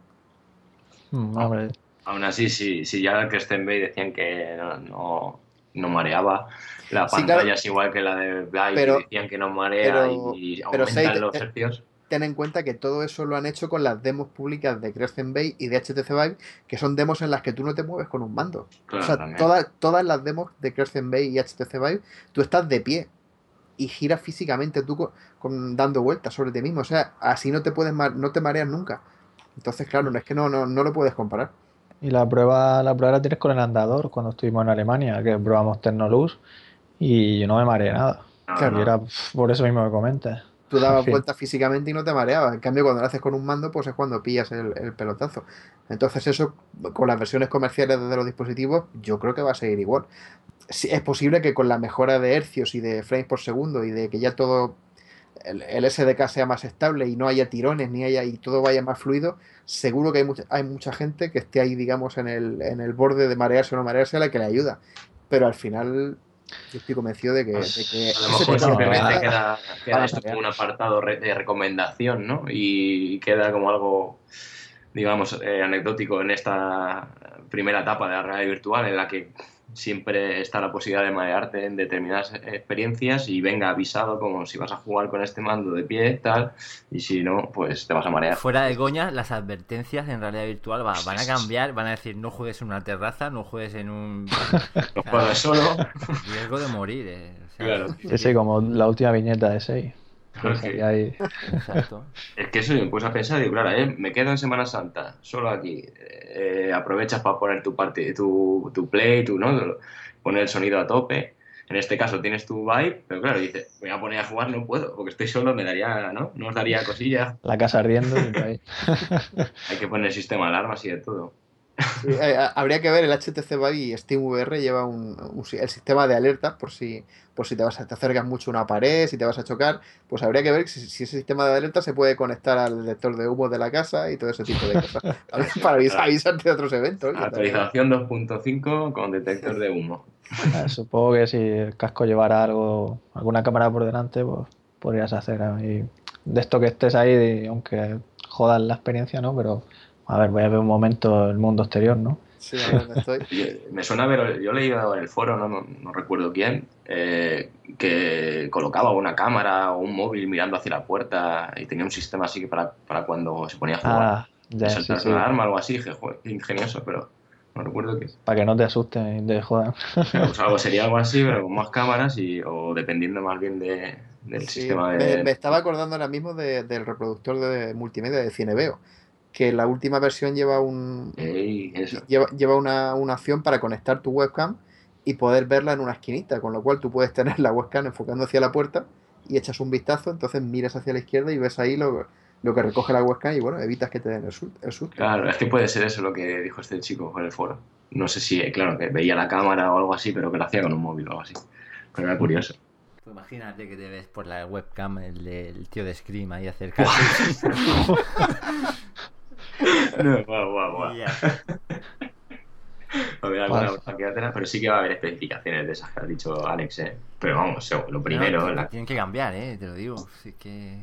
Mm, hombre, Aún así, si, si ya el Kristen Bay decían que no, no, no mareaba, la Sí, pantalla claro. es igual que la de que decían que no marea pero- y aumentan los eh, hercios. Ten en cuenta que todo eso lo han hecho con las demos públicas de Crescent Bay y de HTC Vive, que son demos en las que tú no te mueves con un mando. Claro, o sea, todas, todas las demos de Crescent Bay y HTC Vive, tú estás de pie y giras físicamente tú con, con- dando vueltas sobre ti mismo. O sea, así no te puedes mar- no te mareas nunca. Entonces, claro, no es que no, no, no lo puedes comparar. Y la prueba, la prueba la tienes con el andador cuando estuvimos en Alemania, que probamos Tecnoluz y yo no me mareé nada. No, claro. Y no. era por eso mismo que comentas. Tú dabas vueltas físicamente y no te mareabas. En cambio, cuando lo haces con un mando, pues es cuando pillas el, el pelotazo. Entonces, eso, con las versiones comerciales de los dispositivos, yo creo que va a seguir igual. Sí, es posible que con la mejora de hercios y de frames por segundo y de que ya todo el, el SDK sea más estable y no haya tirones ni haya y todo vaya más fluido, seguro que hay mucha, hay mucha gente que esté ahí, digamos, en el, en el borde de marearse o no marearse a la que le ayuda. Pero al final, yo estoy convencido de que, Pues, de que a lo mejor simplemente queda, esto como un apartado de recomendación, ¿no? Y queda como algo, digamos, eh, anecdótico en esta primera etapa de la realidad virtual en la que siempre está la posibilidad de marearte en determinadas experiencias y venga avisado como si vas a jugar con este mando de pie, tal, y si no, pues te vas a marear. Fuera de coña, las advertencias en realidad virtual va- van a cambiar, van a decir no juegues en una terraza, no juegues en un No juegas solo. riesgo de morir. eh. O sea, Claro. Sí, sí, como la última viñeta de 6. Ahí hay- Exacto. Es que eso me puse a pensar, digo, claro, eh, me quedo en Semana Santa, solo aquí. eh, aprovechas para poner tu parte, tu, tu play, tu, ¿no? Poner el sonido a tope. En este caso tienes tu vibe, pero claro, dices, me voy a poner a jugar, no puedo, porque estoy solo, me daría, ¿no? Nos daría cosillas. la casa ardiendo. Hay que poner sistema de alarmas y de todo. Sí, eh, a- habría que ver, el HTC Vive y SteamVR lleva un, un el sistema de alertas por si, por si te, vas a, te acercas mucho a una pared, si te vas a chocar, pues habría que ver si, si ese sistema de alerta se puede conectar al detector de humo de la casa y todo ese tipo de cosas. para avisar- avisarte de otros eventos. Actualización 2.5 con detector de humo. Ah, Supongo que si el casco llevara algo, alguna cámara por delante, pues podrías hacer ahí de esto que estés ahí, de- aunque jodas la experiencia, ¿no? Pero a ver, voy a ver un momento el mundo exterior, ¿no? Sí, a ver dónde estoy. Me suena ver, yo he leído en el foro, no, no, no recuerdo quién, eh, que colocaba una cámara o un móvil mirando hacia la puerta y tenía un sistema así que para, para cuando se ponía a jugar. Ah, ya, de sí, saltarse sí, una arma o algo así, dije, joder, ingenioso, pero no recuerdo qué. para que no te asusten y te jodan. Pues algo sería algo así, pero con más cámaras y, o dependiendo más bien de, del Sí, sistema me, de... me estaba acordando ahora mismo de- del reproductor de multimedia de Cineveo, que la última versión lleva un Ey, eso. lleva, lleva una, una opción para conectar tu webcam y poder verla en una esquinita, con lo cual tú puedes tener la webcam enfocando hacia la puerta y echas un vistazo, entonces miras hacia la izquierda y ves ahí lo, lo que recoge la webcam y bueno, evitas que te den el, sul- el susto. Claro, es que puede ser eso lo que dijo este chico en el foro. No sé si, claro, que veía la cámara o algo así, pero que lo hacía con un móvil o algo así. Pero era curioso. Pues imagínate que te ves por la webcam el, del tío de Scream ahí acercarse. No, guau, guau, guau. Y ya. Va a haber alguna Pasa. cosa que hacer, pero sí que va a haber especificaciones de esas que ha dicho Alex, ¿eh? Pero vamos, lo primero, No, la- Tienen que cambiar, ¿eh? Te lo digo. Sí que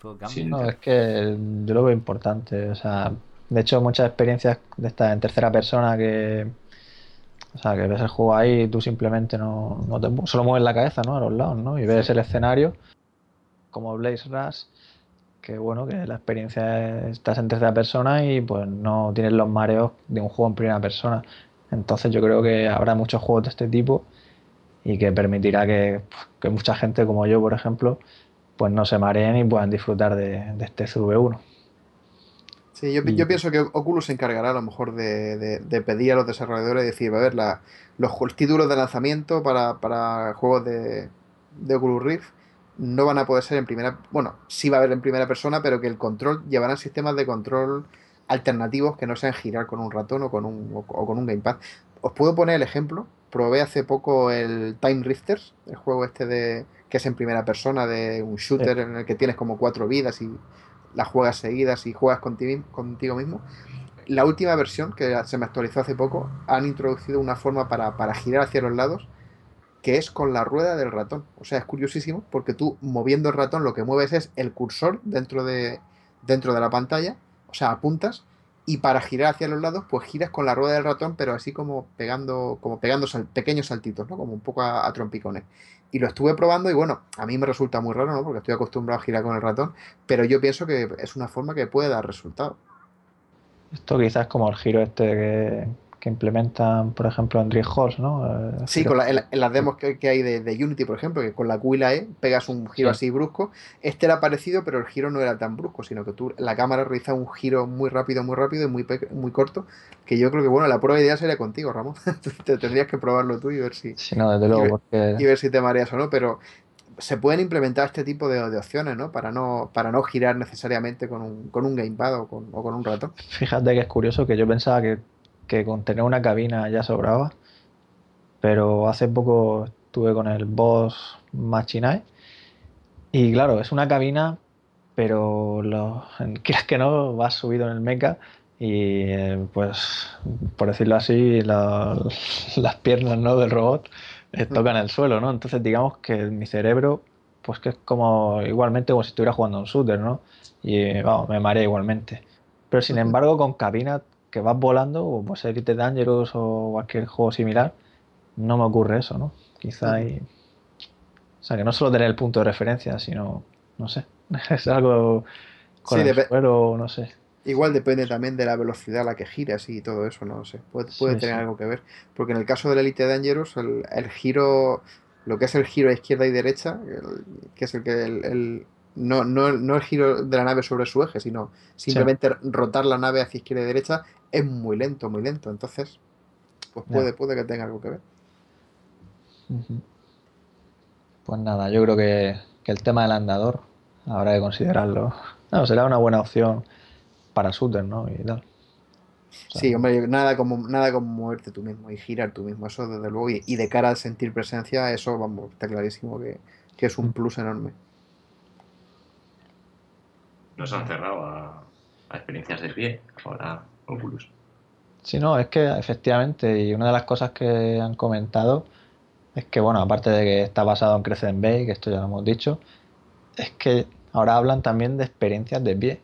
todo cambia. Sí, No, es que yo lo veo importante. O sea, de hecho, muchas experiencias de estas en tercera persona que, o sea, que ves el juego ahí y tú simplemente no, no te solo mueves la cabeza, ¿no? A los lados, ¿no? Y ves el escenario como Blaze Rush, que bueno, que la experiencia es, estás en tercera persona y pues no tienes los mareos de un juego en primera persona. Entonces yo creo que habrá muchos juegos de este tipo y que permitirá que, que mucha gente como yo, por ejemplo, pues no se mareen y puedan disfrutar de, de este CV1. Sí, yo, pienso que Oculus se encargará a lo mejor de, de- de pedir a los desarrolladores y decir, a ver, la- los títulos de lanzamiento para, para juegos de, de Oculus Rift no van a poder ser en primera, bueno, sí va a haber en primera persona, pero que el control llevarán sistemas de control alternativos que no sean girar con un ratón o con un, o, o con un gamepad. Os puedo poner el ejemplo. Probé hace poco el Time Rifters, el juego este de que es en primera persona de un shooter en el que tienes como cuatro vidas y las juegas seguidas y juegas contigo, contigo mismo. La última versión que se me actualizó hace poco han introducido una forma para, para girar hacia los lados que es con la rueda del ratón. O sea, es curiosísimo porque tú moviendo el ratón lo que mueves es el cursor dentro de, dentro de la pantalla, o sea, apuntas y para girar hacia los lados pues giras con la rueda del ratón pero así como pegando como pegando pequeños saltitos, ¿no? Como un poco a, a trompicones. Y lo estuve probando y bueno, a mí me resulta muy raro, ¿no? Porque estoy acostumbrado a girar con el ratón, pero yo pienso que es una forma que puede dar resultado. Esto quizás como el giro este que, que implementan, por ejemplo, en Dream Halls, ¿no? Eh, Sí, con la- en, la- en las demos que, que hay de, de Unity, por ejemplo, que con la Q y la E pegas un giro Sí. así brusco. Este era parecido, pero el giro no era tan brusco, sino que tú, la cámara realiza un giro muy rápido, muy rápido y muy, muy corto. Que yo creo que, bueno, la prueba ideal sería contigo, Ramón. Te tendrías que probarlo tú y ver si, Sí, no, desde luego, y- porque y ver si te mareas o no, pero se pueden implementar este tipo de, de opciones, ¿no? Para no, para no girar necesariamente con un, con un gamepad o con, o con un ratón. fíjate que es curioso que yo pensaba que, que con tener una cabina ya sobraba, pero hace poco estuve con el Boss Machinai y claro, es una cabina, pero lo, quieras que no, vas subido en el mecha y eh, pues, por decirlo así, la- las piernas ¿no? del robot eh, tocan el suelo, ¿no? Entonces digamos que mi cerebro, pues que es como igualmente como si estuviera jugando a un shooter, ¿no? Y eh, vamos, me marea igualmente. Pero sin embargo, con cabina que vas volando, o pues Elite Dangerous o cualquier juego similar, no me ocurre eso, ¿no? Quizá hay... O sea, que no solo tener el punto de referencia, sino, no sé, es algo con Sí, el suelo, no sé. Igual depende también de la velocidad a la que giras y todo eso, no sé. Puede, puede Sí, tener sí. algo que ver. Porque en el caso del Elite Dangerous, el, el giro lo que es el giro a izquierda y derecha, que es el que el, no, no, no, el giro de la nave sobre su eje, sino simplemente rotar la nave hacia izquierda y derecha, es muy lento, muy lento. Entonces, pues puede, puede que tenga algo que ver. Pues nada, yo creo que, el tema del andador habrá que considerarlo. No, será una buena opción para shooter, ¿no? Y tal. sí, hombre, nada como, nada como moverte tú mismo y girar tú mismo, eso desde luego. Y, de cara a sentir presencia, eso, vamos, está clarísimo que, es un plus enorme. Nos han cerrado a, experiencias de pie, ahora Oculus. Sí, no, es que efectivamente, y una de las cosas que han comentado es que, bueno, aparte de que está basado en Crescent Bay, que esto ya lo hemos dicho, es que ahora hablan también de experiencias de pie.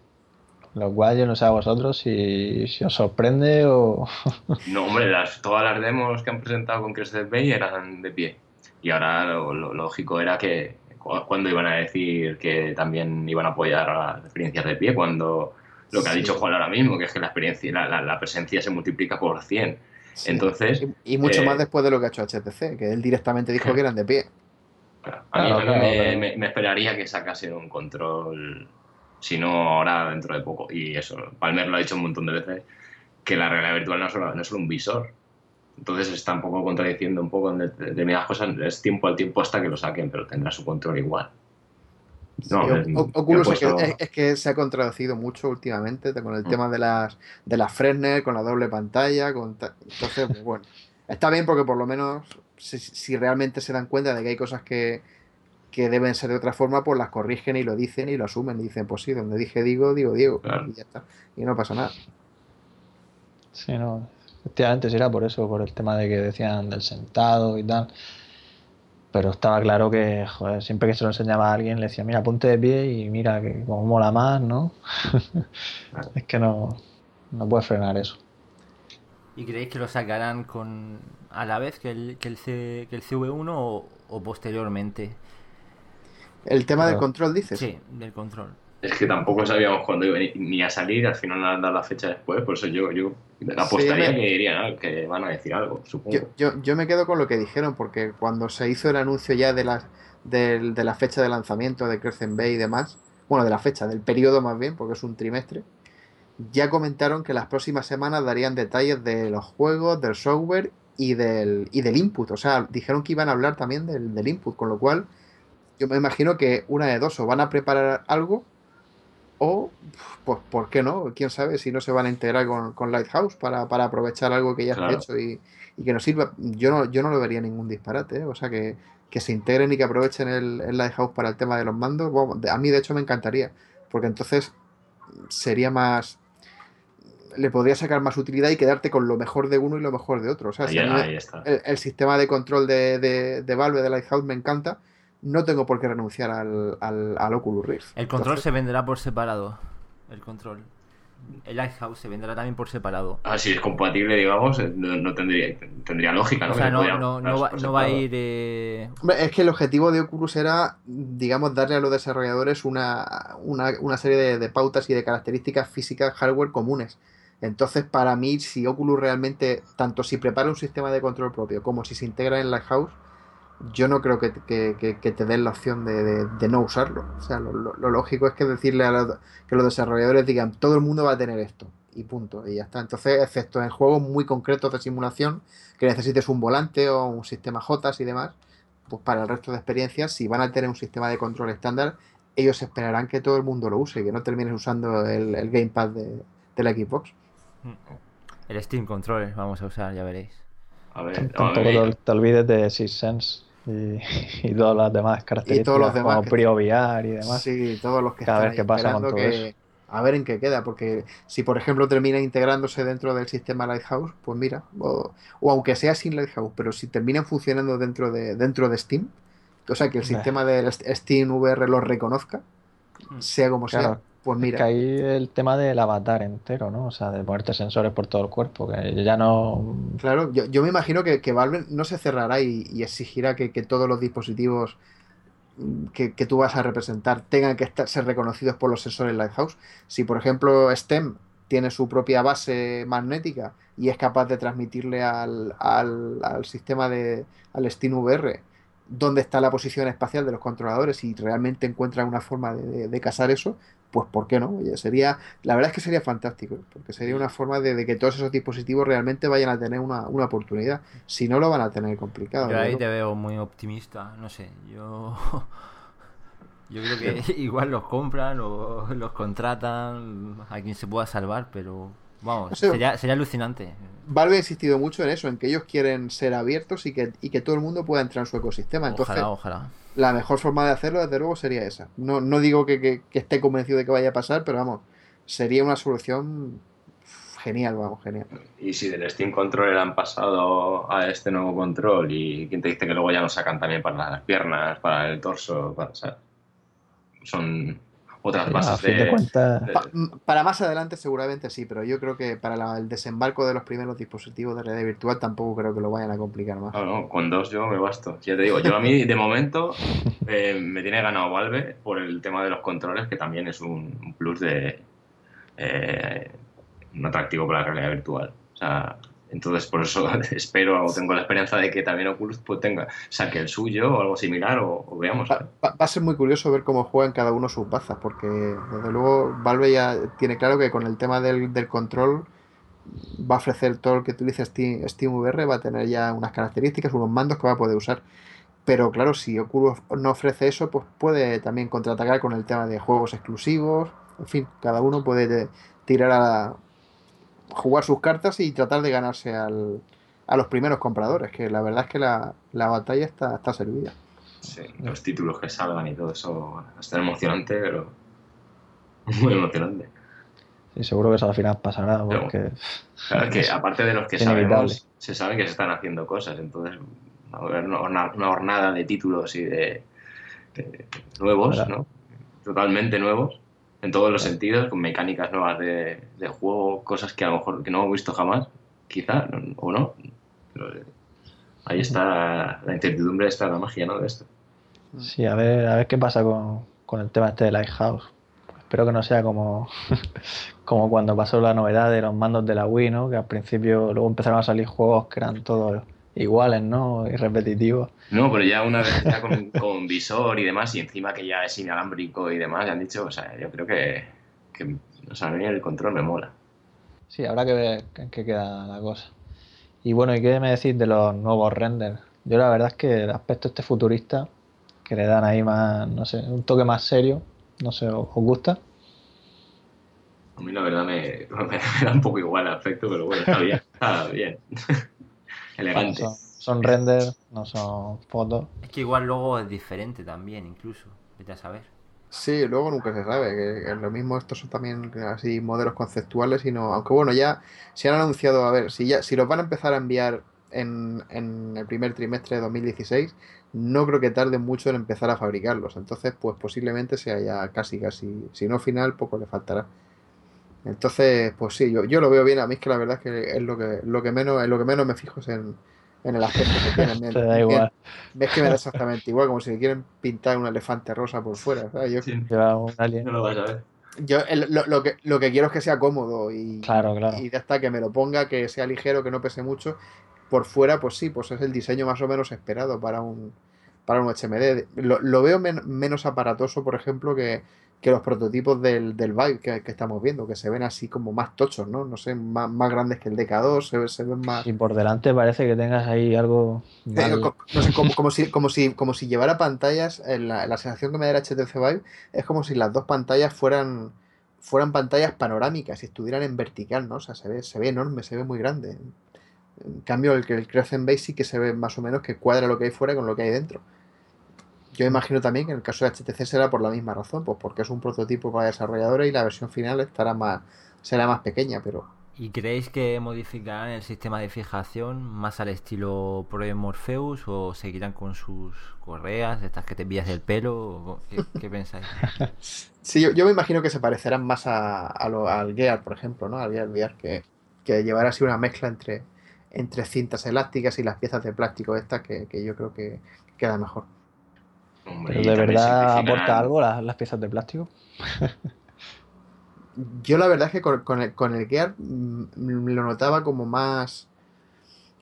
Lo cual yo no sé a vosotros si, os sorprende o... no, hombre, las, todas las demos que han presentado con Crescent Bay eran de pie. Y ahora lo, lógico era que cuando iban a decir que también iban a apoyar a las experiencias de pie, cuando lo que ha dicho Juan ahora mismo, que es que la experiencia, la, la presencia se multiplica por 100 entonces, y, mucho más eh, después de lo que ha hecho HTC, que él directamente dijo que eran de pie. A mí me, esperaría que sacase un control, si no ahora dentro de poco. Y eso, Palmer lo ha dicho un montón de veces, que la realidad virtual no es solo, no es un visor. Entonces está un poco contradiciendo un poco en determinadas cosas. Es tiempo al tiempo hasta que lo saquen, pero tendrá su control igual. Oculus es, que, se ha contradecido mucho últimamente con el mm. tema de las, de las Fresnel, con la doble pantalla. Con Entonces, pues, bueno, está bien porque por lo menos si, realmente se dan cuenta de que hay cosas que, deben ser de otra forma, pues las corrigen y lo dicen y lo asumen. Y dicen, pues sí, donde dije digo, digo, digo. Y ya está. Y no pasa nada. Sí, no. Efectivamente, será por eso, por el tema de que decían del sentado y tal pero estaba claro que, joder, siempre que se lo enseñaba a alguien le decía, mira, ponte de pie y mira que como mola más, ¿no? es que no, no puedes frenar eso. ¿Y creéis que lo sacarán con a la vez que el, que el, C, que el CV1 o, posteriormente? ¿El tema del control, dices? Sí, del control. Es que tampoco sabíamos cuándo iba ni a salir, al final han dado la fecha después, por eso yo, yo apostaría que dirían que van a decir algo, supongo. Yo, yo, me quedo con lo que dijeron, porque cuando se hizo el anuncio ya de la, de, la fecha de lanzamiento de Crescent Bay y demás, bueno, de la fecha, del periodo más bien, porque es un trimestre, ya comentaron que las próximas semanas darían detalles de los juegos, del software y del, y del input. O sea, dijeron que iban a hablar también del, del input, con lo cual yo me imagino que una de dos, o van a preparar algo o, pues, ¿por qué no? Quién sabe si no se van a integrar con, Lighthouse para, aprovechar algo que ya está hecho y, que nos sirva. Yo no, yo no lo vería ningún disparate, ¿eh? o sea, que, se integren y que aprovechen el, Lighthouse para el tema de los mandos. a mí, de hecho, me encantaría, porque entonces sería más. Le podría sacar más utilidad y quedarte con lo mejor de uno y lo mejor de otro. O sea, el, sistema de control de, de, de Valve de Lighthouse me encanta no tengo por qué renunciar al, al, Oculus Rift. El control se venderá por separado. El control. El Lighthouse se venderá también por separado. Ah, si es compatible, digamos, eh, no, tendría, tendría lógica, ¿no? O sea, no, no, va, a ir. Eh, es que el objetivo de Oculus era, digamos, darle a los desarrolladores una, una, serie de, de, pautas y de características físicas hardware comunes. Entonces, para mí, si Oculus realmente, tanto si prepara un sistema de control propio como si se integra en Lighthouse, yo no creo que, te den la opción de, no usarlo. O sea, lo, lógico es que decirle a los, que los desarrolladores digan, todo el mundo va a tener esto. Y punto. Y ya está. Entonces, excepto en juegos muy concretos de simulación, que necesites un volante o un sistema JAS y demás, pues para el resto de experiencias, si van a tener un sistema de control estándar, ellos esperarán que todo el mundo lo use y que no termines usando el, gamepad de, la Xbox. El Steam Controller vamos a usar, ya veréis. A ver, Tampoco te olvides de SysSense y, todas las demás características y todos los demás como PrioVR y demás. Sí, todos los que Cada vez que pasa con todo eso. A ver en qué queda, porque si por ejemplo termina integrándose dentro del sistema Lighthouse, pues mira, o, aunque sea sin Lighthouse, pero si terminan funcionando dentro de, dentro de Steam, o sea que el sistema de Steam VR lo reconozca, mm. sea como sea, pues mira. que ahí el tema del avatar entero, ¿no? O sea, de ponerte sensores por todo el cuerpo, que ya no... Claro, yo, me imagino que, que, Valve no se cerrará y, exigirá que, todos los dispositivos que, tú vas a representar tengan que estar, ser reconocidos por los sensores Lighthouse. Si, por ejemplo, STEM tiene su propia base magnética y es capaz de transmitirle al, al, al sistema de al Steam VR dónde está la posición espacial de los controladores y realmente encuentran una forma de, casar eso, pues ¿por qué no? sería, la verdad es que sería fantástico, porque sería una forma de, que todos esos dispositivos realmente vayan a tener una, oportunidad. Si no, lo van a tener complicado. Yo ahí te veo muy optimista, no sé, yo... Yo creo que igual los compran o los contratan a quien se pueda salvar, pero vamos, sería, sería alucinante. Valve ha insistido mucho en eso, en que ellos quieren ser abiertos y que, y que todo el mundo pueda entrar en su ecosistema. Entonces, ojalá, la mejor forma de hacerlo, desde luego, sería esa. No, no digo que, esté convencido de que vaya a pasar, pero vamos, sería una solución genial, vamos, genial. Y si del Steam Controller han pasado a este nuevo control y quien te dice que luego ya lo sacan también para las piernas, para el torso, para, son otras bases de, para más adelante seguramente sí, pero yo creo que para el desembarco de los primeros dispositivos de realidad virtual tampoco creo que lo vayan a complicar más. No, no, con dos yo me basto. Ya te digo, yo a mí de momento eh, me tiene ganado Valve por el tema de los controles, que también es un, plus de eh, un atractivo para la realidad virtual. O sea, entonces, por eso espero o tengo la esperanza de que también Oculus pues, tenga, saque el suyo o algo similar o, veamos. Va, a ser muy curioso ver cómo juegan cada uno sus bazas, porque desde luego Valve ya tiene claro que con el tema del, control va a ofrecer todo lo que utilice Steam, Steam VR, va a tener ya unas características, unos mandos que va a poder usar. Pero claro, si Oculus no ofrece eso, pues puede también contraatacar con el tema de juegos exclusivos. En fin, cada uno puede tirar a, jugar sus cartas y tratar de ganarse al, a los primeros compradores, que la verdad es que la, batalla está, está servida. Sí, los títulos que salgan y todo eso está emocionante, pero muy emocionante. Sí, seguro que eso al final pasará, porque... claro, que aparte de los que sabemos, se sabe que se están haciendo cosas, entonces va a haber una, jornada de títulos y de, nuevos, ¿no? Totalmente nuevos en todos los sentidos, con mecánicas nuevas de, juego, cosas que a lo mejor que no hemos visto jamás, quizá, o no. Eh, ahí está la incertidumbre, está la magia ¿no? de esto. Sí, a ver, a ver qué pasa con, el tema este de Lighthouse. espero que no sea como, como cuando pasó la novedad de los mandos de la Wii, ¿no? Que al principio luego empezaron a salir juegos que eran todos iguales, ¿no? Y repetitivos. No, pero ya una vez ya con, visor y demás, y encima que ya es inalámbrico y demás, ya han dicho, o sea, yo creo que, que o sea, a mí el control me mola. Sí, habrá que ver en qué queda la cosa. Y bueno, ¿y qué me decís de los nuevos renders? Yo la verdad es que el aspecto este futurista, que le dan ahí más, no sé, un toque más serio, no sé, ¿os gusta? A mí la verdad me, me da un poco igual el aspecto, pero bueno, está bien, está bien. Elegante. Son, renders, no son fotos. Es que igual luego es diferente también, incluso. Vete a saber. Sí, luego nunca se sabe. Que lo mismo estos son también así modelos conceptuales, sino aunque bueno, ya se han anunciado, a ver, si ya si los van a empezar a enviar en, en el primer trimestre de 2016, no creo que tarde mucho en empezar a fabricarlos. Entonces, pues posiblemente sea ya casi, casi, si no final, poco le faltará. Entonces, pues sí, yo, yo lo veo bien. A mí es que la verdad es que es lo que, lo que menos, en lo que menos me fijo es en, el aspecto que tienen. Te da igual. Ves que me da exactamente igual, como si quieren pintar un elefante rosa por fuera. Yo, un alien. No lo vas a ver. Yo lo, que, lo que quiero es que sea cómodo y, claro, claro. y ya está, que me lo ponga, que sea ligero, que no pese mucho. Por fuera, pues sí, pues es el diseño más o menos esperado para un, para un HMD. Lo, lo veo menos aparatoso, por ejemplo, que, que los prototipos del, del Vive que, estamos viendo, que se ven así como más tochos, ¿no? No sé, más, más grandes que el DK2, se, ven más... Y por delante parece que tengas ahí algo... no sé, como, como, si, como, si, como si llevara pantallas, la, la sensación que me da el HTC Vive es como si las dos pantallas fueran fueran pantallas panorámicas y estuvieran en vertical, ¿no? O sea, se ve, se ve enorme, se ve muy grande. En cambio, el, el Crescent Base sí que se ve más o menos que cuadra lo que hay fuera con lo que hay dentro. Yo imagino también que en el caso de HTC será por la misma razón, pues porque es un prototipo para desarrolladores y la versión final estará más, será más pequeña, pero... ¿Y creéis que modificarán el sistema de fijación más al estilo Pro Morpheus o seguirán con sus correas, estas que te envías del pelo? ¿Qué, pensáis? sí, yo, me imagino que se parecerán más a, al Gear, por ejemplo, ¿no? Al Gear VR, que, que llevará así una mezcla entre, entre cintas elásticas y las piezas de plástico estas que, que yo creo que queda mejor. ¿Pero de verdad aporta algo las, piezas de plástico? Yo la verdad es que con, el, con el Gear mm, lo notaba como más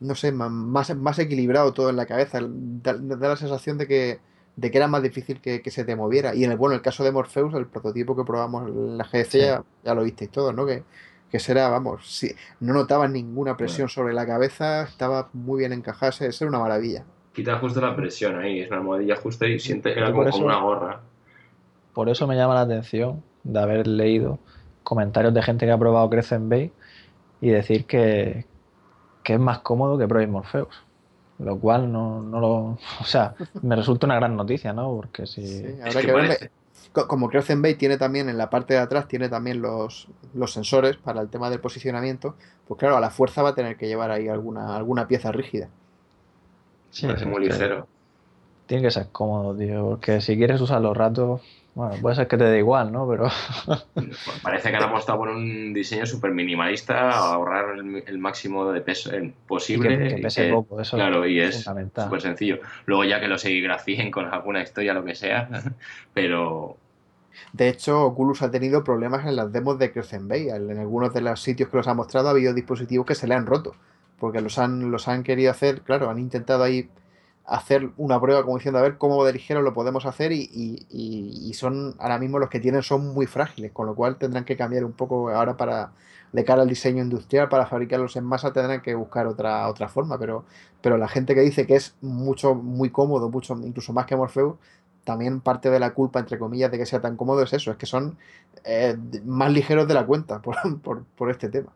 no sé, más, más equilibrado todo en la cabeza. Da, la sensación de que, de que era más difícil que, se te moviera. Y en el, bueno, el caso de Morpheus, el prototipo que probamos en la GDC, ya, lo visteis todos, ¿no? Que, que será, vamos, si, no notaba ninguna presión sobre la cabeza, estaba muy bien encajada, era una maravilla. Quita justo la presión ahí, es una almohadilla justa y siente era como, como una gorra. Por eso me llama la atención de haber leído comentarios de gente que ha probado Crescent Bay y decir que, es más cómodo que Project Morpheus. Lo cual no, no lo. O sea, me resulta una gran noticia, ¿no? Porque si. Sí, habrá que, verle. Como Crescent Bay tiene también en la parte de atrás, tiene también los, los sensores para el tema del posicionamiento, pues claro, a la fuerza va a tener que llevar ahí alguna, alguna pieza rígida. Sí, es muy ligero. Tiene que ser cómodo, tío, porque si quieres usar los ratos, bueno, puede ser que te dé igual, ¿no? Pero. Parece que han apostado por un diseño súper minimalista, ahorrar el, máximo de peso posible. que, pese poco, eso Claro, y es súper sencillo. Luego ya que lo serigrafíen con alguna historia, lo que sea, pero. De hecho, Oculus ha tenido problemas en las demos de Crescent Bay. En algunos de los sitios que los ha mostrado ha habido dispositivos que se le han roto. Porque los han, los han querido hacer, claro, han intentado ahí hacer una prueba como diciendo a ver cómo de ligero lo podemos hacer y, son ahora mismo los que tienen son muy frágiles, con lo cual tendrán que cambiar un poco ahora para de cara al diseño industrial, para fabricarlos en masa tendrán que buscar otra, otra forma, pero, pero la gente que dice que es mucho, muy cómodo, mucho, incluso más que Morpheus, también parte de la culpa, entre comillas, de que sea tan cómodo es eso, es que son eh, más ligeros de la cuenta por, por, por este tema.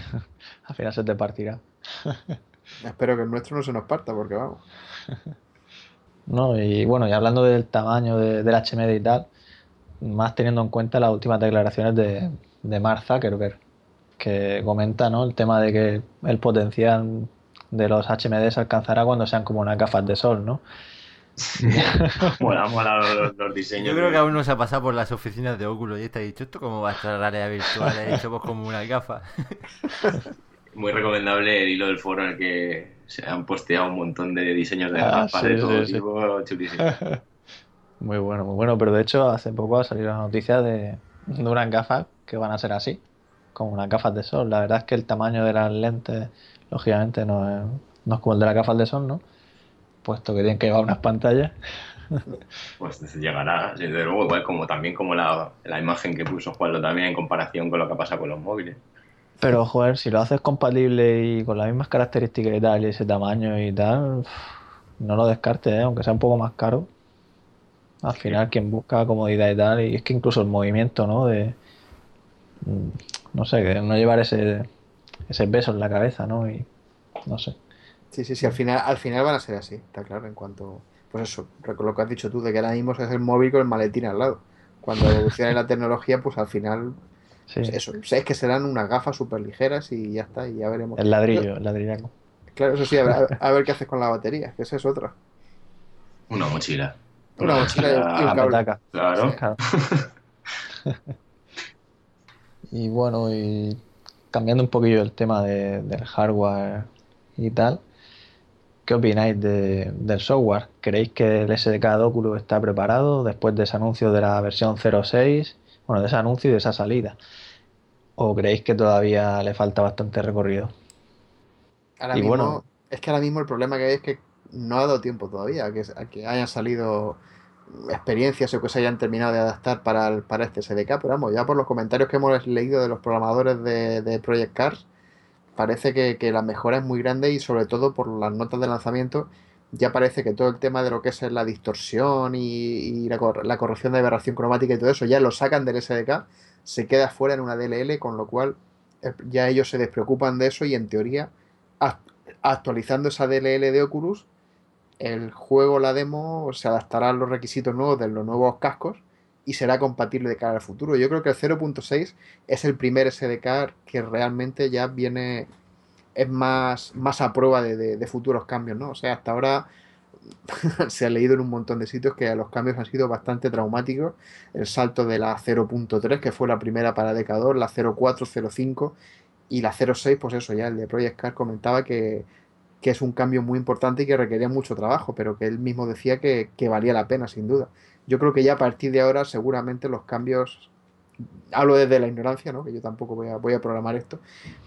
Al final se te partirá. Espero que el nuestro no se nos parta, porque vamos. No, y bueno, y hablando del tamaño del HMD y tal, más teniendo en cuenta las últimas declaraciones de, de Mark Zuckerberg, que comenta ¿no? el tema de que el potencial de los HMD se alcanzará cuando sean como unas gafas de sol, ¿no? mola, mola los, diseños. Yo creo que aún no se ha pasado por las oficinas de Oculus y está dicho, ¿esto cómo va a estar la realidad virtual? He dicho, pues como una gafa. muy recomendable el hilo del foro en el que se han posteado un montón de diseños de ah, gafas de todo tipo, chulísimo. Muy bueno, muy bueno. Pero de hecho, hace poco ha salido la noticia de, de unas gafas que van a ser así, como unas gafas de sol. La verdad es que el tamaño de las lentes, lógicamente, no es, no es como el de las gafas de sol, ¿no? Puesto que tienen que llevar unas pantallas. Pues llegará, desde luego, igual como también como la, la imagen que puso Juanlo también en comparación con lo que pasa con los móviles. Pero, joder, si lo haces compatible y con las mismas características y tal, y ese tamaño y tal, no lo descartes, ¿eh? aunque sea un poco más caro. Al final, quien busca comodidad y tal, y es que incluso el movimiento, ¿no? De. Mm, no sé, de no llevar ese, ese peso en la cabeza, ¿no? Y no sé. Sí, sí, sí, al final, al final van a ser así, está claro, en cuanto. Pues eso, lo que has dicho tú, de que ahora mismo es el móvil con el maletín al lado. Cuando evolucione la tecnología, pues al final pues eso, es que serán unas gafas súper ligeras y ya está, y ya veremos. El ladrillo, el ladrillaco. Claro, eso sí, a ver, qué haces con la batería, que esa es otra. Una mochila. Una, mochila y, un cable. Claro. y bueno, y cambiando un poquillo el tema del hardware y tal, ¿qué opináis del software? ¿Creéis que el SDK de Oculus está preparado después de ese anuncio de la versión 06? Bueno, de ese anuncio y de esa salida. ¿O creéis que todavía le falta bastante recorrido? Ahora y bueno, es que ahora mismo el problema que hay es que no ha dado tiempo todavía a que, que hayan salido experiencias o que se hayan terminado de adaptar para, para este SDK, pero vamos, ya por los comentarios que hemos leído de los programadores de, Project Cars, parece que, la mejora es muy grande y sobre todo por las notas de lanzamiento ya parece que todo el tema de lo que es la distorsión y, la, corrección de aberración cromática y todo eso ya lo sacan del SDK, se queda fuera en una DLL, con lo cual eh, ya ellos se despreocupan de eso y en teoría actualizando esa DLL de Oculus, el juego, la demo, se adaptará a los requisitos nuevos de los nuevos cascos y será compatible de cara al futuro. Yo creo que el 0.6 es el primer SDK que realmente ya viene es más, más a prueba de, futuros cambios, ¿no? O sea, hasta ahora se ha leído en un montón de sitios que los cambios han sido bastante traumáticos. El salto de la 0.3, que fue la primera para Decador, la 0.4, 0.5 y la 0.6, pues eso, ya el de Project Car comentaba que, es un cambio muy importante y que requería mucho trabajo, pero que él mismo decía que, que valía la pena, sin duda. Yo creo que ya a partir de ahora seguramente los cambios hablo desde la ignorancia, ¿no? que yo tampoco voy a, programar esto,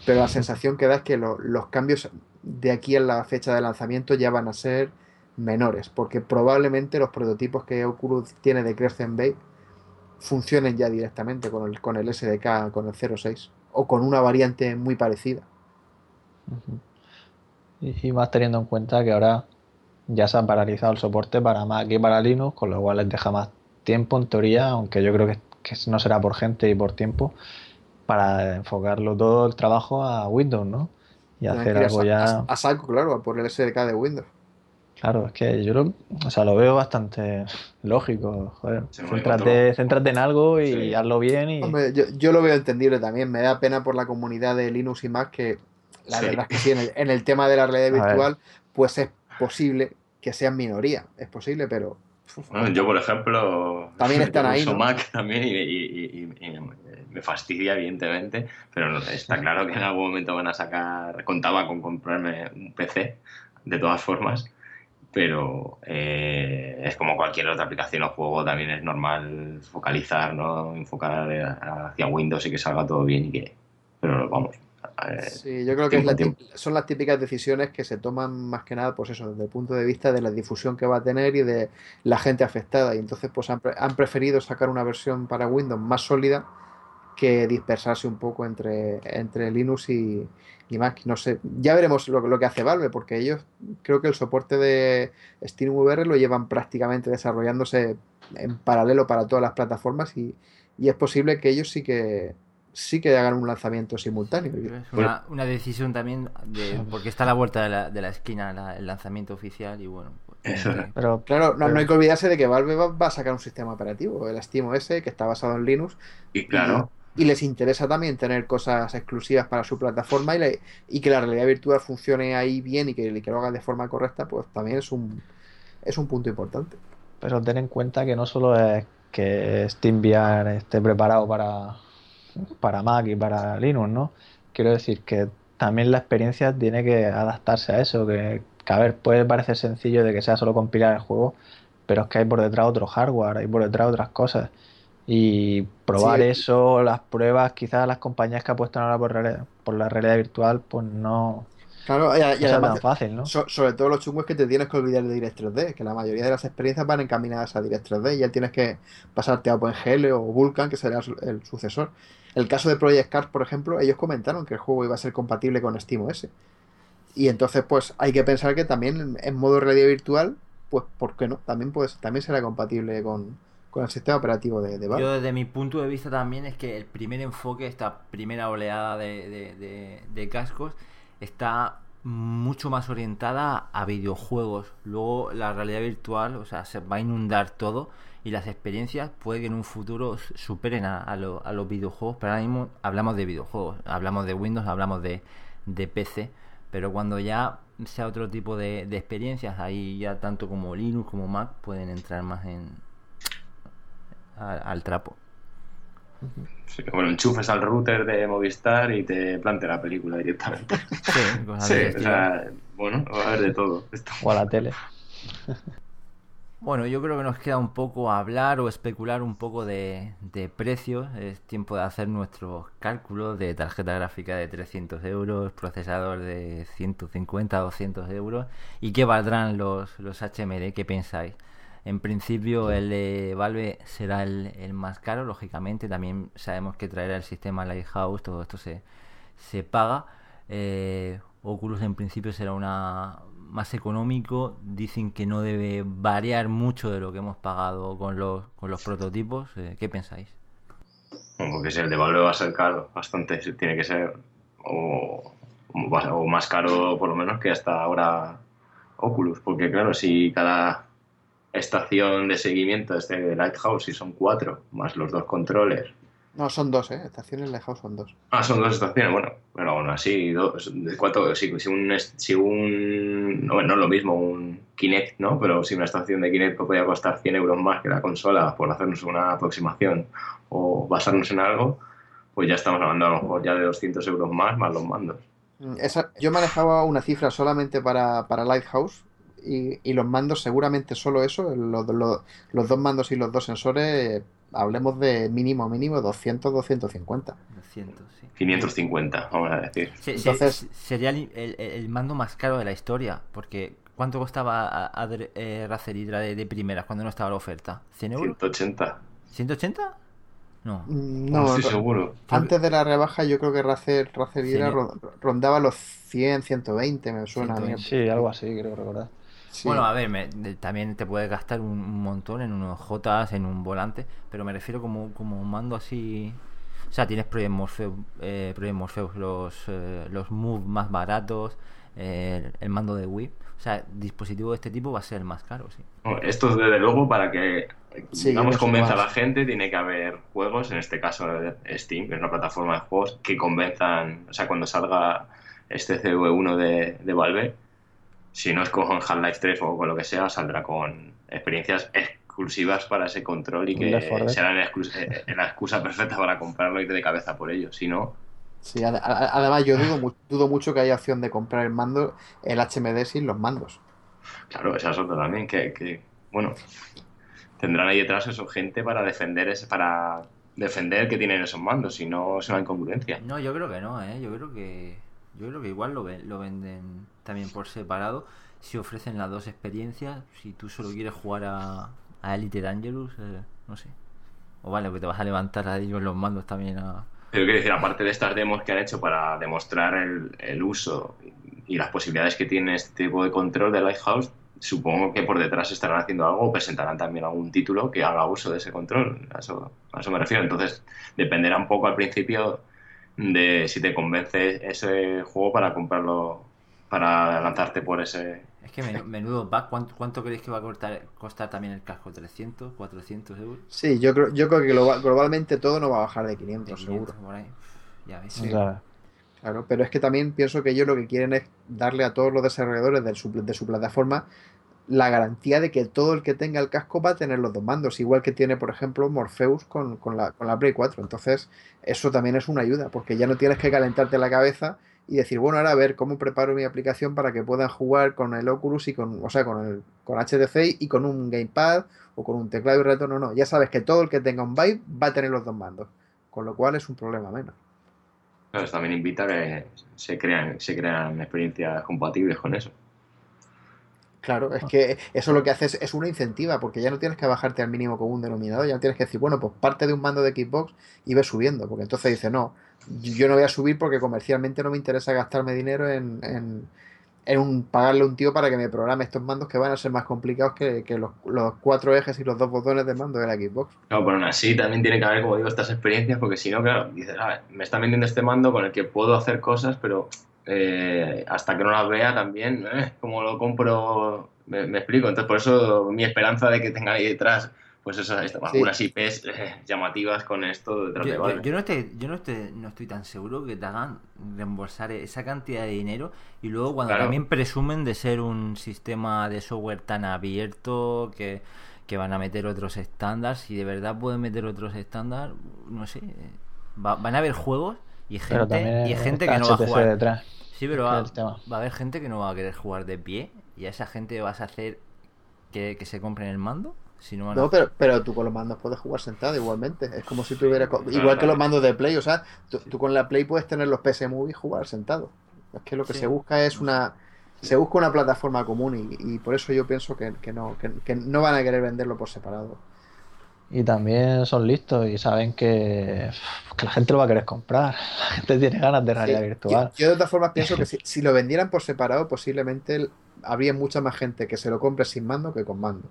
pero la sensación que da es que los cambios de aquí a la fecha de lanzamiento ya van a ser menores, porque probablemente los prototipos que Oculus tiene de Crescent Bay funcionen ya directamente con el, con el SDK, con el 06, o con una variante muy parecida. Y más teniendo en cuenta que ahora ya se ha paralizado el soporte para Mac y para Linux, con lo cual les deja más tiempo en teoría, aunque yo creo que, no será por gente y por tiempo, para enfocarlo todo el trabajo a Windows, ¿no? Y hacer algo ya... A, saco, claro, por el SDK de Windows. Claro, es que yo lo, o sea, lo veo bastante lógico. Joder, céntrate, en algo y hazlo bien. Y... yo, lo veo entendible también. Me da pena por la comunidad de Linux y Mac que la verdad es que sí, en el, tema de la realidad virtual, pues es posible que sean minoría. Es posible, pero. yo, por ejemplo. También están ahí. ¿no? Mac también y, me fastidia, evidentemente, pero está claro que en algún momento van a sacar. Contaba con comprarme un PC, de todas formas pero eh, es como cualquier otra aplicación o juego, también es normal focalizar, ¿no? Enfocar hacia Windows y que salga todo bien y que... Pero vamos. Eh, sí, yo creo que son las típicas decisiones que se toman más que nada, pues eso, desde el punto de vista de la difusión que va a tener y de la gente afectada. Y entonces, pues han, han preferido sacar una versión para Windows más sólida que dispersarse un poco entre, entre Linux y, y Mac. No sé, ya veremos lo, lo, que hace Valve, porque ellos creo que el soporte de SteamVR lo llevan prácticamente desarrollándose en paralelo para todas las plataformas y, y es posible que ellos sí que sí que hagan un lanzamiento simultáneo. una, una, decisión también, de, porque está a la vuelta de la, de la esquina el lanzamiento oficial y bueno. Pues, pero claro, no, hay que olvidarse de que Valve va, a sacar un sistema operativo, el SteamOS, que está basado en Linux. Y claro y les interesa también tener cosas exclusivas para su plataforma y, y que la realidad virtual funcione ahí bien y que, que, lo haga de forma correcta, pues también es un, es un punto importante. Pero ten en cuenta que no solo es que SteamVR esté preparado para, para Mac y para Linux, ¿no? Quiero decir que también la experiencia tiene que adaptarse a eso, que, que a ver, puede parecer sencillo de que sea solo compilar el juego, pero es que hay por detrás otro hardware, hay por detrás otras cosas y probar eso, las pruebas, quizás las compañías que apuestan ahora por, por la realidad virtual, pues no, Claro, y, además, fácil, ¿no? sobre todo los chungos es que te tienes que olvidar de Direct 3D, que la mayoría de las experiencias van encaminadas a Direct 3D y ya tienes que pasarte a OpenGL o Vulkan, que será el sucesor. El caso de Project Cars, por ejemplo, ellos comentaron que el juego iba a ser compatible con SteamOS. Y entonces, pues hay que pensar que también en modo realidad virtual, pues, ¿por qué no? También, pues, también será compatible con, el sistema operativo de, de Yo desde mi punto de vista también es que el primer enfoque, esta primera oleada de, cascos, está mucho más orientada a videojuegos. Luego la realidad virtual, o sea, se va a inundar todo y las experiencias puede que en un futuro superen a, a, los videojuegos, pero ahora mismo hablamos de videojuegos, hablamos de Windows, hablamos de, de PC, pero cuando ya sea otro tipo de experiencias, ahí ya tanto como Linux como Mac pueden entrar más en, al, trapo. bueno, enchufes al router de Movistar y te plantea la película directamente. Sí, bueno, va a haber de todo. O a la tele. Bueno, yo creo que nos queda un poco hablar o especular un poco de, de precios. Es tiempo de hacer nuestros cálculos de tarjeta gráfica de 300 euros, procesador de 150, 200 euros y qué valdrán los, los HMD. ¿Qué pensáis? En principio el de Valve será el, más caro, lógicamente. También sabemos que traerá el sistema Lighthouse, todo esto se, se paga. Eh, Oculus en principio será una más económico. Dicen que no debe variar mucho de lo que hemos pagado con los, con los prototipos. Eh, ¿Qué pensáis? Porque si el de Valve va a ser caro, bastante, tiene que ser. O, más caro por lo menos que hasta ahora Oculus. Porque claro, si cada estación de seguimiento este de Lighthouse y son cuatro, más los dos controles. No, son dos, ¿eh? Estaciones Lighthouse son dos. Ah, son dos estaciones, bueno, pero aún así, dos, ¿cuánto? Si, un, si un no, no es lo mismo, un Kinect, ¿no? Pero si una estación de Kinect podría costar 100 euros más que la consola por hacernos una aproximación o basarnos en algo, pues ya estamos hablando a lo mejor ya de 200 euros más, más los mandos. Mm, esa, yo manejaba una cifra solamente para, para Lighthouse y, los mandos, seguramente solo eso, los, los, dos mandos y los dos sensores, hablemos de mínimo, mínimo 200, 250. 200, sí. 550, vamos a decir. Se- se- Entonces- sería el, el- el mando más caro de la historia, porque ¿cuánto costaba a- a- eh, Razer Hydra de, de primeras cuando no estaba la oferta? ¿100 euros? 180. ¿180? No. Mm, No, No, estoy ro- seguro. antes de la rebaja yo creo que Razer, Razer Hydra Sí. ron- rondaba los 100, 120, me suena a mí. 120. Sí, algo así, creo recordar. Sí. Bueno, a ver, me- de- también te puedes gastar un, un montón en unos Jotas, en un volante, pero me refiero como, como un mando así... O sea, tienes Project Morpheus, eh, Project Morpheus, los, eh, los Move más baratos, eh, el mando de Wii. O sea, dispositivo de este tipo va a ser el más caro, sí. Esto, desde luego, para que Sí, digamos, convenza a la gente, tiene que haber juegos, en este caso Steam, que es una plataforma de juegos, que convenzan, o sea, cuando salga este CV1 de, de Valve, si no es con Half-Life 3 o con lo que sea, saldrá con experiencias exclusivas para ese control y Un Left 4 que serán exclus- eh, la excusa perfecta para comprarlo y de cabeza por ello. Si no, Sí, además yo dudo, mu- dudo mucho que haya opción de comprar el mando, el HMD sin los mandos. claro, esa es otra también, que, que, bueno, tendrán ahí detrás eso, gente para defender ese, para defender que tienen esos mandos, si no es una incongruencia. No, yo creo que no, ¿eh? Yo creo que, yo creo que igual lo, lo venden también por separado. Si ofrecen las dos experiencias, si tú solo quieres jugar a, a Elite Dangerous, eh, no sé. O vale, que te vas a levantar ahí con los mandos también a... Pero quiero decir, aparte de estas demos que han hecho para demostrar el, el uso y las posibilidades que tiene este tipo de control de Lighthouse, supongo que por detrás estarán haciendo algo o presentarán también algún título que haga uso de ese control. A a eso me refiero. Entonces, dependerá un poco al principio de si te convence ese juego para comprarlo, para lanzarte por ese... Es que men- menudo pack, ¿cuánto, cuánto creéis que va a costar, costar también el casco? ¿300? ¿400 euros? Sí, yo creo, yo creo que globa- globalmente todo no va a bajar de 500, De seguro. 500 por ahí. Ya ves. Sea, Claro, pero es que también pienso que ellos lo que quieren es darle a todos los desarrolladores de su, de su plataforma la garantía de que todo el que tenga el casco va a tener los dos mandos, igual que tiene, por ejemplo, Morpheus con, con la, con la Play 4. Entonces, eso también es una ayuda, porque ya no tienes que calentarte la cabeza y decir, bueno, ahora a ver cómo preparo mi aplicación para que puedan jugar con el Oculus y con, o sea, con el con HTC y con un gamepad o con un teclado y ratón. No, no, ya sabes que todo el que tenga un Vive va a tener los dos mandos, con lo cual es un problema menos. Claro, también invita a que se crean, se crean experiencias compatibles con eso. Claro, es que eso lo que hace es, es una incentiva, porque ya no tienes que bajarte al mínimo común denominador, ya no tienes que decir, bueno, pues parte de un mando de Xbox y ves subiendo, porque entonces dice, no, yo no voy a subir porque comercialmente no me interesa gastarme dinero en, en, en un, pagarle a un tío para que me programe estos mandos que van a ser más complicados que, que los, los cuatro ejes y los dos botones de mando de la Xbox. Claro, pero aún así también tiene que haber, como digo, estas experiencias, porque si no, claro, dices, "Ah, me están vendiendo este mando con el que puedo hacer cosas, pero eh, hasta que no las vea también, eh, como lo compro, me, me explico. Entonces, por eso mi esperanza de que tengan ahí detrás, pues eso, esto, Sí. algunas IPs eh, llamativas con esto detrás Yo, de yo- Valve. yo no, estoy, yo no, estoy, no estoy tan seguro que te hagan reembolsar esa cantidad de dinero y luego cuando Claro. también presumen de ser un sistema de software tan abierto que, que van a meter otros estándares, si de verdad pueden meter otros estándares, no sé, eh, va- van a haber juegos y gente, y gente que no va a jugar. detrás. Sí, pero va, el tema. va a haber gente que no va a querer jugar de pie y a esa gente vas a hacer que, que se compren el mando. Si no van a- No, pero, pero tú con los mandos puedes jugar sentado igualmente. Es como si tuvieras. Claro, Igual que claro. los mandos de Play, o sea, tú, tú con la Play puedes tener los PS Move y jugar sentado. Es que lo que Sí. se busca es una. Se busca una plataforma común y, y por eso yo pienso que, que no, que, que no van a querer venderlo por separado. Y también son listos y saben que, que la gente lo va a querer comprar. La gente tiene ganas de realidad Sí, virtual. Yo, yo de todas formas pienso que si, si lo vendieran por separado, posiblemente habría mucha más gente que se lo compre sin mando que con mando.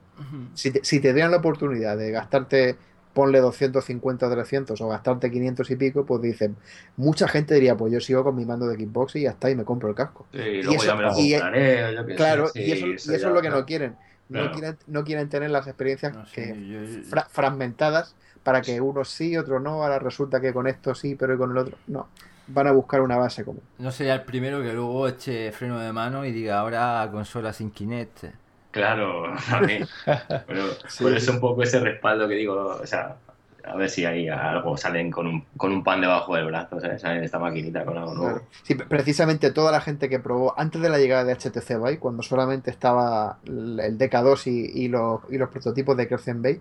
Si te, si te dieran la oportunidad de gastarte, ponle 250 o 300 o gastarte 500 y pico, pues dicen, mucha gente diría, pues yo sigo con mi mando de Xbox y ya está, y me compro el casco. Sí, y luego eso- ya me lo y- compraré, yo sé, Claro, sí, y eso, y eso ya, es lo que no quieren. No, quieren. no quieren tener las experiencias No que yo- yo- fra- fragmentadas para que unos sí, otros no, ahora resulta que con esto sí, pero con el otro no. Van a buscar una base común. No sería el primero que luego eche freno de mano y diga ahora consola sin Kinect. Claro, también. Pero Sí, por sí. eso un poco ese respaldo que digo, o sea, a ver si hay algo, salen con un, con un pan debajo del brazo, sea, salen esta maquinita con algo nuevo. Claro. Sí, pre- precisamente toda la gente que probó antes de la llegada de HTC Vive, cuando solamente estaba el el DK2 y, y los, y los prototipos de Crescent Bay,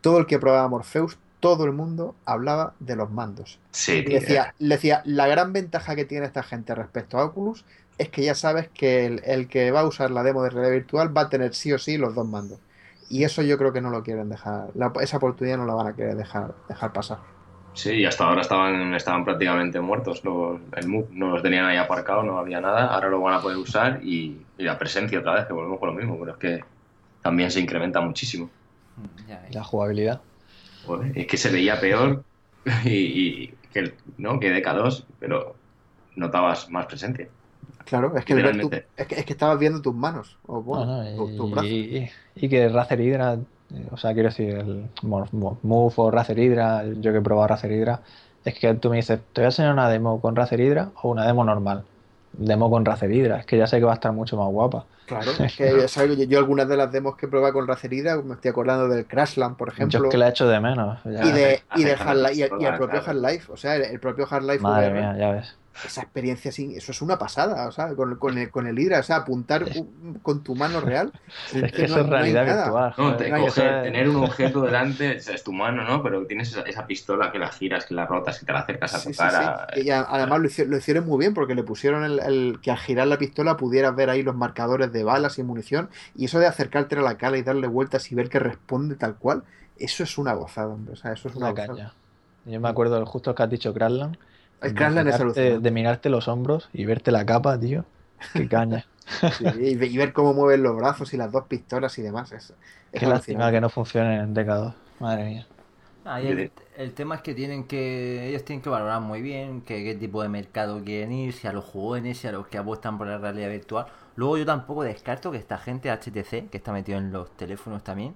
todo el que probaba Morpheus todo el mundo hablaba de los mandos. Sí, decía, le decía, la gran ventaja que tiene esta gente respecto a Oculus es que ya sabes que el, el que va a usar la demo de realidad virtual va a tener sí o sí los dos mandos. Y eso yo creo que no lo quieren dejar, la- esa oportunidad no la van a querer dejar, dejar pasar. Sí, y hasta ahora estaban, estaban prácticamente muertos los, el Move. No los tenían ahí aparcado, no había nada. Ahora lo van a poder usar y, y la presencia otra vez, que volvemos con lo mismo, pero es que también se incrementa muchísimo. Ya ves. Y la jugabilidad. Joder, es que se veía peor y, y que, el- ¿no? que DK2, pero notabas más presencia. Claro, es que, tu- es que, es que estabas viendo tus manos, o bueno, No, no, tu- tus brazos. y, y que Razer Hydra, o sea, quiero decir, el Mo- Mo- Move o Razer Hydra, yo que he probado Razer Hydra, es que tú me dices, ¿te voy a enseñar una demo con Razer Hydra o una demo normal? Demo con Razer Hydra, es que ya sé que va a estar mucho más guapa. Claro, es que ¿sabes? yo, yo algunas de las demos que he probado con Razer Hydra, me estoy acordando del Crashland, por Yo ejemplo, es que la he hecho de menos. ya. y de, y y, el- y propio claro. Half-Life, o sea, el, el propio Half-Life Madre VR, mía, ya ves. Esa experiencia sin, eso es una pasada, o sea, con, con el, con el Hydra, o sea, apuntar un- con tu mano real, Es que no- eso es no realidad nada. virtual. No, te coger- tener un objeto delante, o sea, es tu mano, ¿no? Pero tienes esa, esa pistola que la giras, que la rotas, que te la acercas a Sí, tu sí, cara. sí. Y además lo hicieron, lo hicieron muy bien porque le pusieron el, el- que al girar la pistola pudieras ver ahí los marcadores de balas y munición. Y eso de acercarte a la cara y darle vueltas y ver que responde tal cual, eso es una gozada, hombre. O sea, eso es una una gozada. caña. Yo me acuerdo justo que has dicho Crashland. El mirarte- alucinante. De mirarte los hombros y verte la capa, tío. Qué caña. Sí, y, ve- y ver cómo mueven los brazos y las dos pistolas y demás. Es, es Qué lástima que no funcione en DK2. Madre mía. Ah, el, el tema es que tienen que ellos tienen que valorar muy bien que- qué tipo de mercado quieren ir, si a los jóvenes, si a los que apuestan por la realidad virtual. Luego yo tampoco descarto que esta gente HTC, que está metido en los teléfonos también,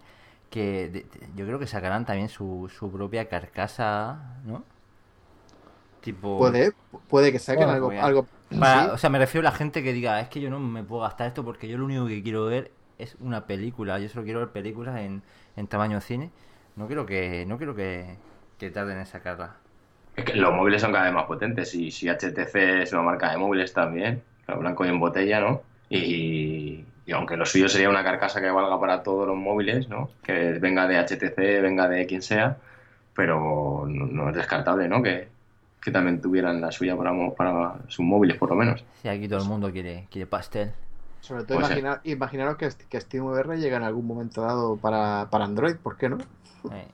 que de- de- yo creo que sacarán también su, su propia carcasa, ¿no? Tipo... Puede, puede que saquen Bueno, algo, pues, algo Para- sí. O sea, me refiero a la gente que diga, es que yo no me puedo gastar esto porque yo lo único que quiero ver es una película. Yo solo quiero ver películas en, en tamaño cine. No quiero que no quiero que, que tarden en sacarla. Es que los móviles son cada vez más potentes y si HTC es una marca de móviles también, blanco y en botella, ¿no? Y, y aunque lo suyo sería una carcasa que valga para todos los móviles, ¿no? Que venga de HTC, venga de quien sea, pero no, no es descartable, ¿no? Que, que también tuvieran la suya para, para sus móviles, por lo menos. Si aquí todo el mundo quiere, quiere pastel. Sobre todo Puede ser. imaginar, imaginaros que, que SteamVR llega en algún momento dado para, para Android, ¿por qué no? Eh.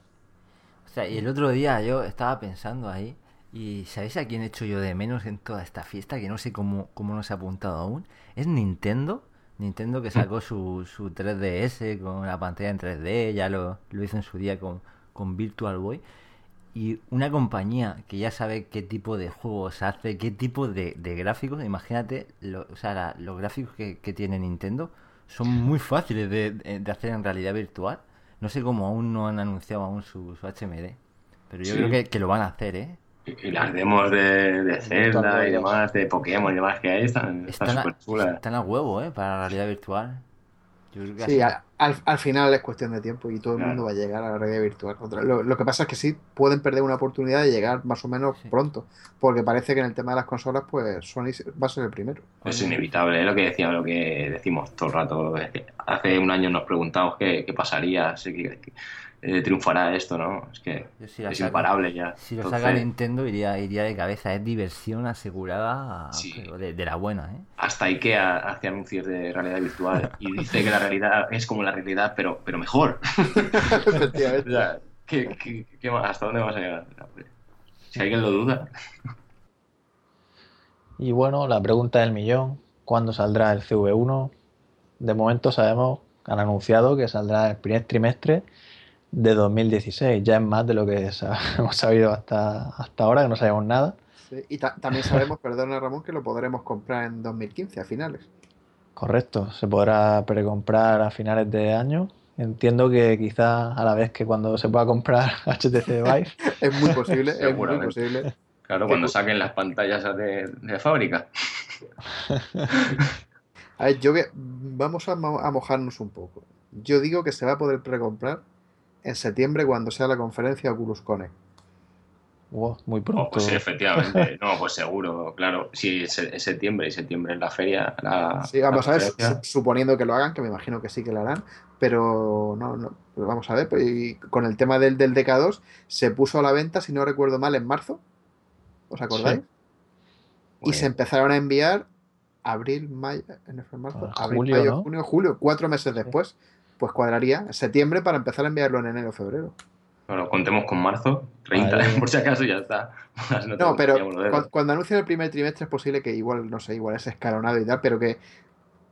O sea, y el otro día yo estaba pensando ahí, y ¿sabéis a quién he hecho yo de menos en toda esta fiesta? Que no sé cómo, cómo no se ha apuntado aún. Es Nintendo. Nintendo que sacó su, su 3DS con la pantalla en 3D, ya lo, lo hizo en su día con, con Virtual Boy. Y una compañía que ya sabe qué tipo de juegos hace, qué tipo de, de gráficos, imagínate, lo- o sea, la- los gráficos que, que tiene Nintendo son muy fáciles de, de- hacer en realidad virtual. No sé cómo aún no han anunciado aún su, su HMD, pero yo Sí. creo que, que lo van a hacer, ¿eh? Y, las demos de, de Zelda y demás, de Pokémon y demás que hay, están están Están a, están a huevo, ¿eh? Para la realidad virtual. Yo creo que Sí, así- a- al, al final es cuestión de tiempo y todo el Claro. mundo va a llegar a la realidad virtual. Lo, lo que pasa es que sí, pueden perder una oportunidad de llegar más o menos Sí. pronto, porque parece que en el tema de las consolas, pues Sony va a ser el primero. Es inevitable, es lo que decíamos, lo que decimos todo el rato. es que hace un año nos preguntamos qué, qué pasaría, si que, que, eh, triunfará esto, ¿no? Es que si es imparable ya. Si lo Entonces, saca Nintendo iría, iría de cabeza, es diversión asegurada, Sí. pero de, de la buena, ¿eh? Hasta IKEA hace anuncios de realidad virtual y dice que la realidad es como la realidad, pero, pero mejor. Efectivamente. O sea, ¿qué, qué, qué más? ¿Hasta dónde vamos a llegar? Si alguien lo duda. Y bueno, la pregunta del millón, ¿cuándo saldrá el CV1? De momento sabemos, han anunciado que saldrá el primer trimestre de 2016. Ya es más de lo que hemos sabido hasta, hasta ahora, que no sabemos nada. Sí, Y ta- también sabemos, perdona Ramón, que lo podremos comprar en 2015, a finales. Correcto, se podrá precomprar a finales de año. Entiendo que quizás a la vez que cuando se pueda comprar HTC Vive, Es muy posible, es muy posible. Claro, cuando saquen las pantallas de, de fábrica. A ver, yo que vamos a, mo- a mojarnos un poco. Yo digo que se va a poder precomprar en septiembre cuando sea la conferencia Oculus Connect. Wow, muy Oh, pronto. pues sí, efectivamente. No, pues seguro, claro. Sí, es, es septiembre y septiembre es la feria. La, Sí, vamos la a ver, suponiendo que lo hagan, que me imagino que sí que lo harán, pero no, no, pero vamos a ver, pues, y con el tema del, del DK2 se puso a la venta, si no recuerdo mal, en marzo, ¿os acordáis? Sí. Y Pues, se empezaron a enviar abril, mayo, en marzo, Ah, abril, julio, mayo, ¿no? junio, julio, cuatro meses después, pues cuadraría septiembre para empezar a enviarlo en enero, febrero. Bueno, contemos con marzo, 30, Vale. por si acaso ya está. No, pero pillamos los dedos. cuan- cuando anuncien el primer trimestre es posible que igual, no sé, igual es escalonado y tal, pero que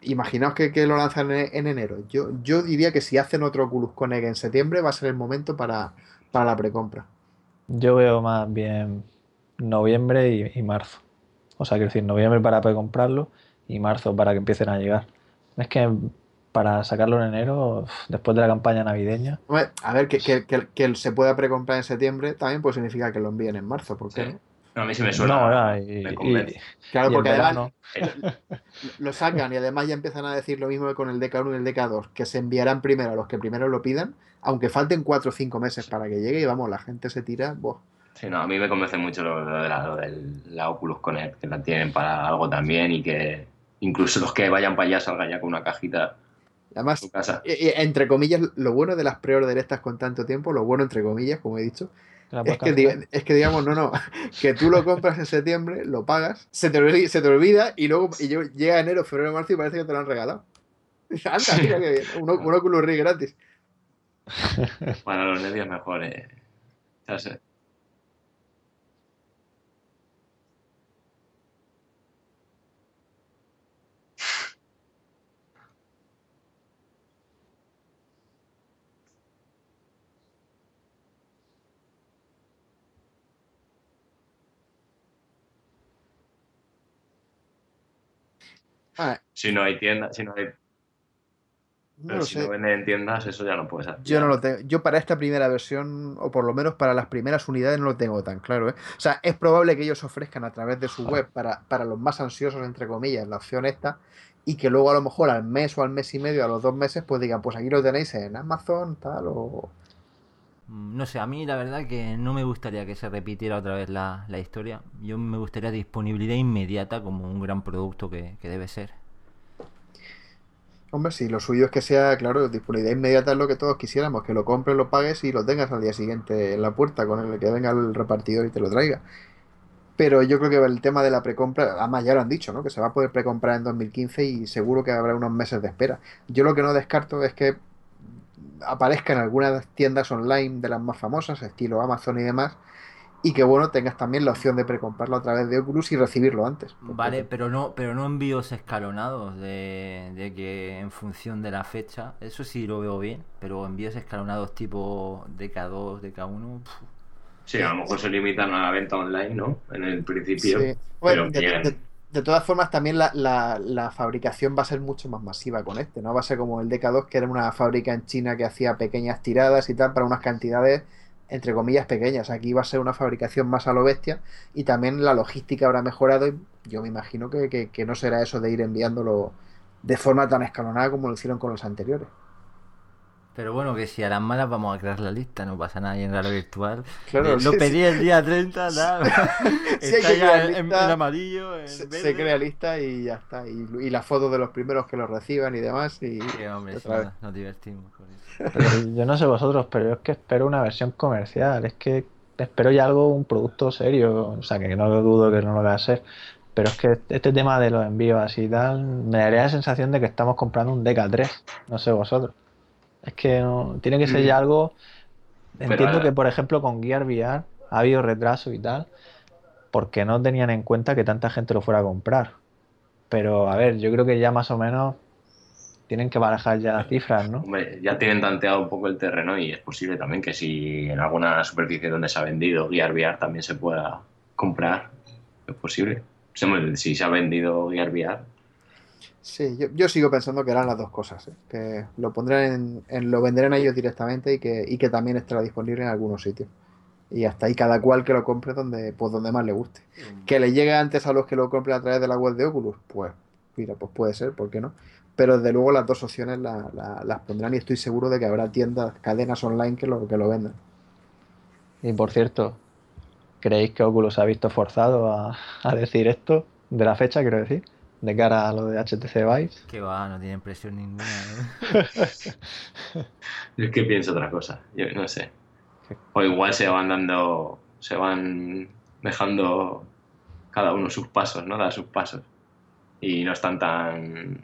imaginaos que, que lo lanzan en, en enero. Yo, yo diría que si hacen otro Oculus Connect en septiembre va a ser el momento para, para la precompra. Yo veo más bien noviembre y, y marzo. O sea, quiero decir, noviembre para poder comprarlo y marzo para que empiecen a llegar. Es que para sacarlo en enero, después de la campaña navideña, Hombre, A ver, que, que- que- que se pueda precomprar en septiembre también pues significa que lo envíen en marzo, ¿por qué Sí. no? No, a mí sí me suena. no, y, me y-. Claro, y porque además verano, lo sacan y además ya empiezan a decir lo mismo que con el DK1 y el DK2, que se enviarán primero a los que primero lo pidan, aunque falten 4 o 5 meses para que llegue y vamos, la gente se tira, buah. Sí, no, a mí me convence mucho lo, lo de la, lo del- la Oculus Connect, que la tienen para algo también y que incluso los que vayan para allá salgan ya con una cajita Además, casa. Y- y, entre comillas, lo bueno de las pre-order estas con tanto tiempo, lo bueno entre comillas, como he dicho, es que, es que digamos, no, no, que tú lo compras en septiembre, lo pagas, se te olvida, se te olvida y luego y lle- llega enero, febrero, marzo y parece que te lo han regalado. Anda, mira que bien, un, un Oculus Rift gratis. Para los nervios mejor. Eh. Ya sé. Ah, Si no hay tiendas, si no hay, no pero si sé. no venden en tiendas, eso ya no puedes hacer. Yo no lo tengo. Yo para esta primera versión, o por lo menos para las primeras unidades, no lo tengo tan claro. ¿eh? O sea, es probable que ellos ofrezcan a través de su web para, para los más ansiosos, entre comillas, la opción esta, y que luego a lo mejor al mes o al mes y medio, a los dos meses, pues digan, pues aquí lo tenéis en Amazon, tal, o... Mm, No sé, a mí la verdad que no me gustaría que se repitiera otra vez la, la historia. Yo me gustaría disponibilidad inmediata como un gran producto que, que debe ser. Hombre, sí, lo suyo es que sea, claro, disponibilidad inmediata es lo que todos quisiéramos, que lo compres, lo pagues y lo tengas al día siguiente en la puerta con el que venga el repartidor y te lo traiga. Pero yo creo que el tema de la precompra, además ya lo han dicho, ¿no? Que se va a poder precomprar en 2015 y seguro que habrá unos meses de espera. Yo lo que no descarto es que aparezca en algunas tiendas online de las más famosas, estilo Amazon y demás, y que bueno, tengas también la opción de precomprarlo a través de Oculus y recibirlo antes. Vale, pero no, pero no envíos escalonados de, de que en función de la fecha, eso sí lo veo bien, pero envíos escalonados tipo DK2, DK1, pf, Sí, a lo mejor se limitan a la venta online, ¿no? En el principio. Sí. Bueno, pero de, bien. de- de todas formas, también la, la- la fabricación va a ser mucho más masiva con este, ¿no? Va a ser como el DK2, que era una fábrica en China que hacía pequeñas tiradas y tal, para unas cantidades, entre comillas, pequeñas. Aquí va a ser una fabricación más a lo bestia y también la logística habrá mejorado y yo me imagino que, que- que no será eso de ir enviándolo de forma tan escalonada como lo hicieron con los anteriores. Pero bueno, que si a las malas vamos a crear la lista, no pasa nada y en realidad virtual. Claro, Eh, lo sí, pedí el día 30, nada. Sí, Está ya en, en amarillo, en Se, verde. se crea lista y ya está. Y, y las fotos de los primeros que lo reciban y demás. Y Sí, hombre, nos, divertimos con eso. Pero yo no sé vosotros, pero yo es que espero una versión comercial. Es que espero ya algo, un producto serio. O sea, que no dudo que no lo va a ser. Pero es que este tema de los envíos así y tal, me daría la sensación de que estamos comprando un DK3. No sé vosotros. Es que no, tiene que ser ya algo. Pero, Entiendo eh, que, por ejemplo, con Gear VR ha habido retraso y tal, porque no tenían en cuenta que tanta gente lo fuera a comprar. Pero, a ver, yo creo que ya más o menos tienen que barajar ya las cifras, ¿no? Hombre, ya tienen tanteado un poco el terreno y es posible también que si en alguna superficie donde se ha vendido Gear VR también se pueda comprar, es posible. Si se ha vendido Gear VR, Sí, yo, yo sigo pensando que eran las dos cosas, ¿eh? que lo pondrán en, en- lo venderán ellos directamente y que, y que también estará disponible en algunos sitios. Y hasta ahí cada cual que lo compre donde, pues donde más le guste. Que le llegue antes a los que lo compren a través de la web de Oculus, pues mira, pues puede ser, ¿por qué no? Pero desde luego las dos opciones la- la- las pondrán y estoy seguro de que habrá tiendas, cadenas online que lo, que lo vendan. Y por cierto, ¿creéis que Oculus se ha visto forzado a, a decir esto? De la fecha, quiero decir, de cara a lo de HTC Vive. Que va, no tienen presión ninguna. ¿eh? Yo es que pienso otra cosa, yo no sé. O igual se van dando, se van dejando cada uno sus pasos, ¿no? Dar sus pasos. Y no están tan,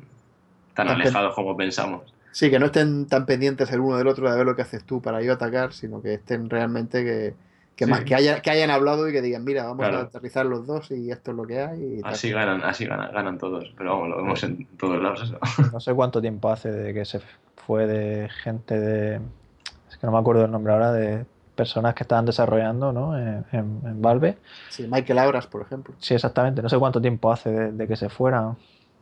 tan Tan alejados como pensamos. Sí, que no estén tan pendientes el uno del otro de ver lo que haces tú para yo atacar, sino que estén realmente que, que, Sí. más, que, haya- que hayan hablado y que digan, mira, vamos Claro. a aterrizar los dos y esto es lo que hay. y tal. Así ganan, así ganan, ganan todos. Pero vamos, lo vemos en todos lados eso. No sé cuánto tiempo hace de que se fue de gente de. Es que no me acuerdo el nombre ahora, de personas que estaban desarrollando ¿no? en, en- en Valve. Sí, Michael Abras, por ejemplo. Sí, exactamente. No sé cuánto tiempo hace de, de que se fueran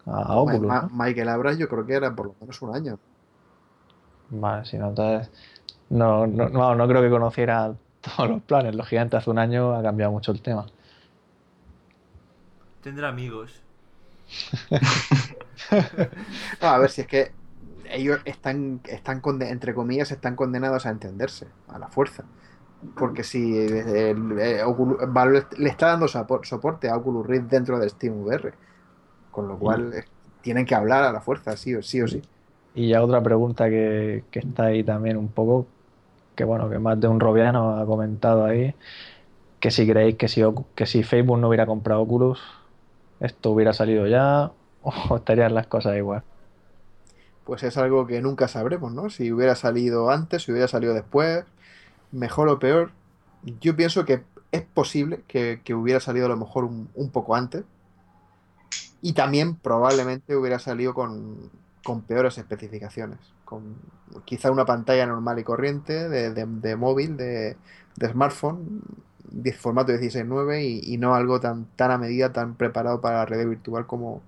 a, a Oculus. Michael Abras yo creo que era por lo menos un año. Vale, si no, entonces. No, no, no, no creo que conociera todos los planes. Los gigantes hace un año ha cambiado mucho el tema. Tendrá amigos. No, a ver si es que ellos están, están entre comillas, están condenados a entenderse, a la fuerza. Porque si eh, el- Oculus- Valve le está dando sopor- soporte a Oculus Rift dentro del Steam VR, con lo cual eh, tienen que hablar a la fuerza, sí o sí. O sí. Y ya otra pregunta que, que está ahí también un poco, que bueno, que más de un robiano ha comentado ahí, que si creéis que si, que si Facebook no hubiera comprado Oculus, esto hubiera salido ya o estarían las cosas igual. Pues es algo que nunca sabremos, ¿no? Si hubiera salido antes, si hubiera salido después, mejor o peor. Yo pienso que es posible que, que hubiera salido a lo mejor un, un poco antes. Y también probablemente hubiera salido con, con peores especificaciones. Con quizá una pantalla normal y corriente de, de- de móvil, de, de smartphone, de formato 16.9 y, y no algo tan, tan a medida, tan preparado para la red virtual como,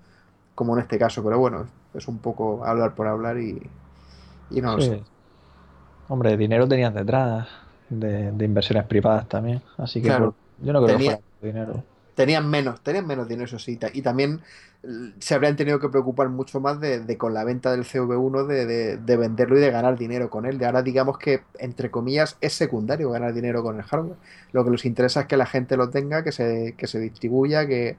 como en este caso. Pero bueno, es un poco hablar por hablar y, y no lo sé. Hombre, dinero tenían detrás de, de inversiones privadas también, así que Claro. por- yo no creo que Tenía- fuera por dinero. Tenían menos, tenían menos dinero, eso sí. Y también se habrían tenido que preocupar mucho más de, de con la venta del CV1 de, de- de venderlo y de ganar dinero con él. De ahora digamos que, entre comillas, es secundario ganar dinero con el hardware. Lo que les interesa es que la gente lo tenga, que se, que se distribuya, que,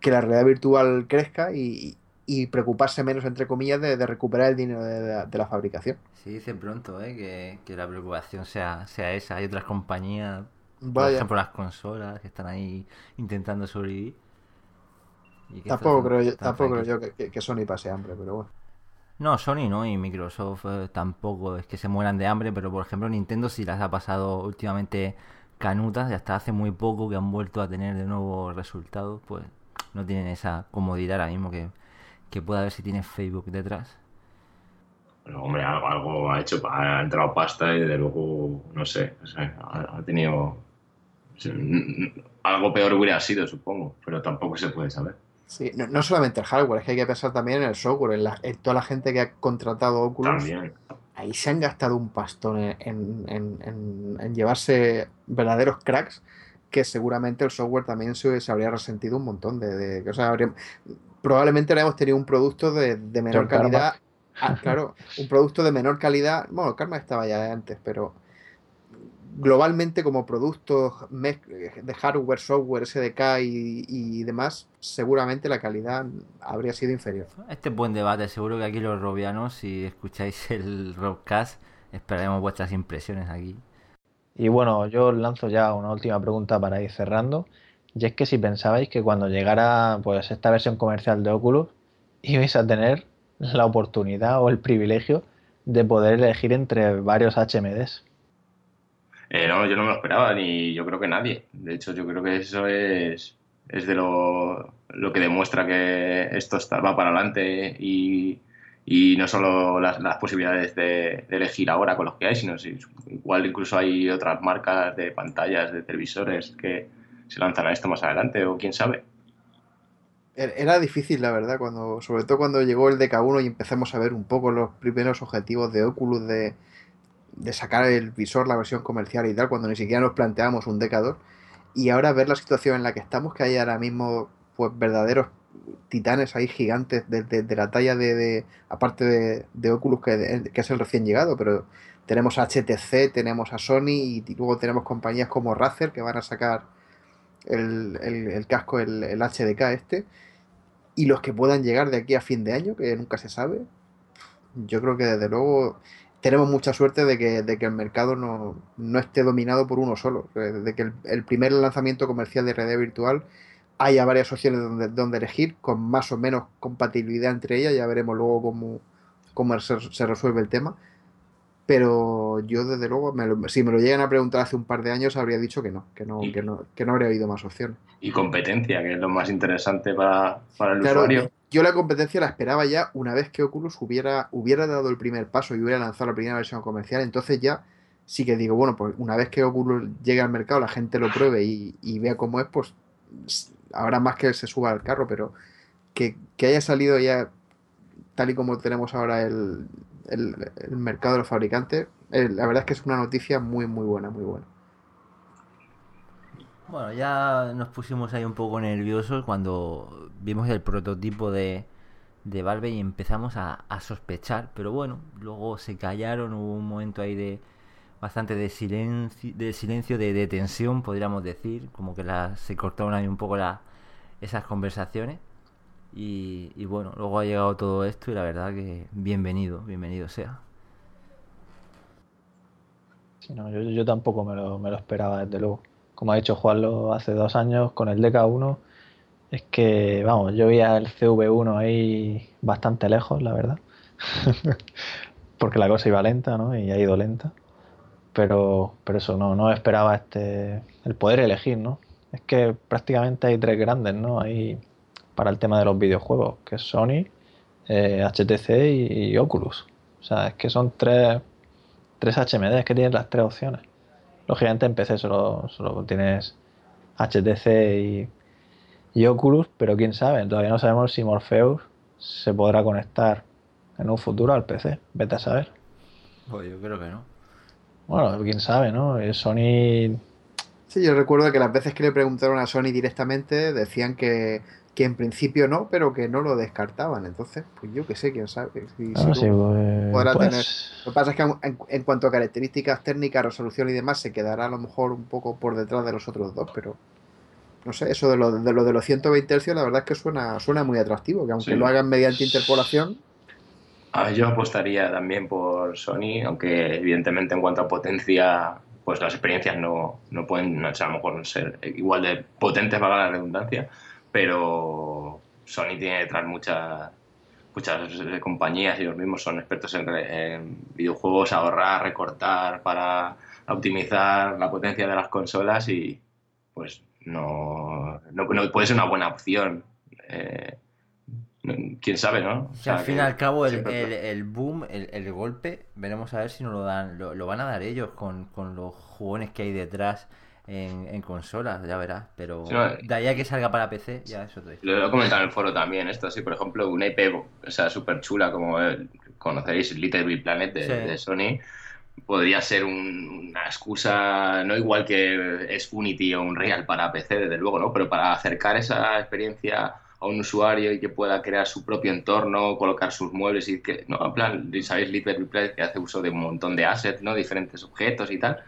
que la realidad virtual crezca y, y preocuparse menos, entre comillas, de, recuperar el dinero de, la fabricación. Se dice pronto, ¿eh? Que, que la preocupación sea, sea esa. Hay otras compañías, por Vaya, ejemplo las consolas, que están ahí intentando sobrevivir. Y tampoco creo yo, tampoco creo yo que, que- que Sony pase hambre, pero bueno. No, Sony no, y Microsoft eh, tampoco es que se mueran de hambre, pero por ejemplo Nintendo sí las ha pasado últimamente canutas y hasta hace muy poco que han vuelto a tener de nuevo resultados, pues no tienen esa comodidad ahora mismo que, que pueda ver si tiene Facebook detrás. Pero, hombre, algo, algo ha hecho, ha entrado pasta y desde luego, no sé, o sea, ha, ha tenido... Algo peor hubiera sido, supongo, pero tampoco se puede saber. Sí, no, no solamente el hardware, es que hay que pensar también en el software, en, la- en toda la gente que ha contratado Oculus. También. Ahí se han gastado un pastón en, en- en- en- en llevarse verdaderos cracks que seguramente el software también se, se habría resentido un montón de, de- o sea, habría- probablemente habríamos tenido un producto de, de menor calidad. Ah, claro, un producto de menor calidad. Bueno, Karma estaba ya de antes, pero globalmente como productos de hardware, software, SDK y, y demás, seguramente la calidad habría sido inferior. Este es buen debate, seguro que aquí los robianos, si escucháis el Robcast, esperaremos vuestras impresiones aquí. Y bueno, yo os lanzo ya una última pregunta para ir cerrando. Y es que si pensabais que cuando llegara pues esta versión comercial de Oculus, ibais a tener la oportunidad o el privilegio de poder elegir entre varios HMDs. Eh, no, yo no me lo esperaba, ni yo creo que nadie. De hecho, yo creo que eso es, es de lo, lo que demuestra que esto está, va para adelante y, y no solo las, las posibilidades de, elegir ahora con los que hay, sino si, igual incluso hay otras marcas de pantallas, de televisores que se lanzan esto más adelante o quién sabe. Er- Era difícil, la verdad, cuando, sobre todo cuando llegó el DK1 y empezamos a ver un poco los primeros objetivos de Oculus de, de sacar el visor, la versión comercial y tal, cuando ni siquiera nos planteamos un decador. Y ahora ver la situación en la que estamos, que hay ahora mismo pues verdaderos titanes ahí gigantes de, la talla de, de- aparte de, Oculus, que, que es el recién llegado, pero tenemos a HTC, tenemos a Sony y luego tenemos compañías como Razer que van a sacar el, casco, el, el, HDK este, y los que puedan llegar de aquí a fin de año, que nunca se sabe, yo creo que desde luego tenemos mucha suerte de que, de que el mercado no, no, esté dominado por uno solo, de que el, primer lanzamiento comercial de realidad virtual haya varias opciones donde, donde, elegir, con más o menos compatibilidad entre ellas, ya veremos luego cómo, cómo se resuelve el tema pero yo desde luego, si me lo llegan a preguntar hace un par de años, habría dicho que no, que no, que no, que no habría habido más opciones. Y competencia, que es lo más interesante para, para el usuario. Yo la competencia la esperaba ya una vez que Oculus hubiera, hubiera dado el primer paso y hubiera lanzado la primera versión comercial, entonces ya sí que digo, bueno, pues una vez que Oculus llegue al mercado, la gente lo pruebe y, y vea cómo es, pues habrá más que se suba al carro, pero que, que haya salido ya tal y como tenemos ahora el, el, mercado de los fabricantes, eh, la verdad es que es una noticia muy, muy buena, muy buena. Bueno, ya nos pusimos ahí un poco nerviosos cuando vimos el prototipo de, de Valve y empezamos a, sospechar, pero bueno, luego se callaron, hubo un momento ahí de bastante de silencio, de silencio, de, tensión, podríamos decir, como que la, se cortaron ahí un poco la, esas conversaciones y, bueno, luego ha llegado todo esto y la verdad que bienvenido, bienvenido sea. yo, tampoco me lo, me lo, esperaba, desde luego. Como ha dicho Juanlo hace dos años con el DK1, es que, vamos, yo veía el CV1 ahí bastante lejos, la verdad. Porque la cosa iba lenta, ¿no? Y ha ido lenta. Pero, pero eso, no, no esperaba este el poder elegir, ¿no? Es que prácticamente hay tres grandes, ¿no? Hay para el tema de los videojuegos, que es Sony, HTC eh, y, Oculus. O sea, es que son tres, tres HMDs que tienen las tres opciones. Lógicamente en PC solo, solo tienes HTC y, Oculus, pero quién sabe, todavía no sabemos si Morpheus se podrá conectar en un futuro al PC. Vete a saber. Pues yo creo que no. Bueno, quién sabe, ¿no? Eh, Sony. Sí, yo recuerdo que las veces que le preguntaron a Sony directamente decían que que en principio no, pero que no lo descartaban. Entonces, pues yo qué sé, quién sabe. Si, ah, pues, podrá pues tener. Lo que pasa es que en, cuanto a características técnicas, resolución y demás, se quedará a lo mejor un poco por detrás de los otros dos, pero no sé, eso de lo de, lo de los 120 Hz, la verdad es que suena, suena muy atractivo, que aunque lo hagan mediante interpolación. yo apostaría también por Sony, aunque evidentemente en cuanto a potencia, pues las experiencias no, no pueden, a lo mejor ser igual de potentes, para la redundancia pero Sony tiene detrás muchas muchas compañías y ellos mismos son expertos en, videojuegos, ahorrar, recortar para optimizar la potencia de las consolas y pues no, no, puede ser una buena opción. Eh, quién sabe, ¿no? al fin y al cabo el, el, boom, el, golpe, veremos a ver si nos lo dan, lo, van a dar ellos con, con los jugones que hay detrás en, consolas, ya verás. Pero de ahí a que salga para PC, ya eso te Lo he comentado en el foro también, esto, así, por ejemplo, una IP, o sea, súper chula, como conoceréis, Little Big Planet de, Sony, podría ser una excusa, no igual que es Unity o un Real para PC, desde luego, ¿no? Pero para acercar esa experiencia a un usuario y que pueda crear su propio entorno, colocar sus muebles y que, no, en plan, sabéis, Little Big Planet que hace uso de un montón de assets, ¿no? Diferentes objetos y tal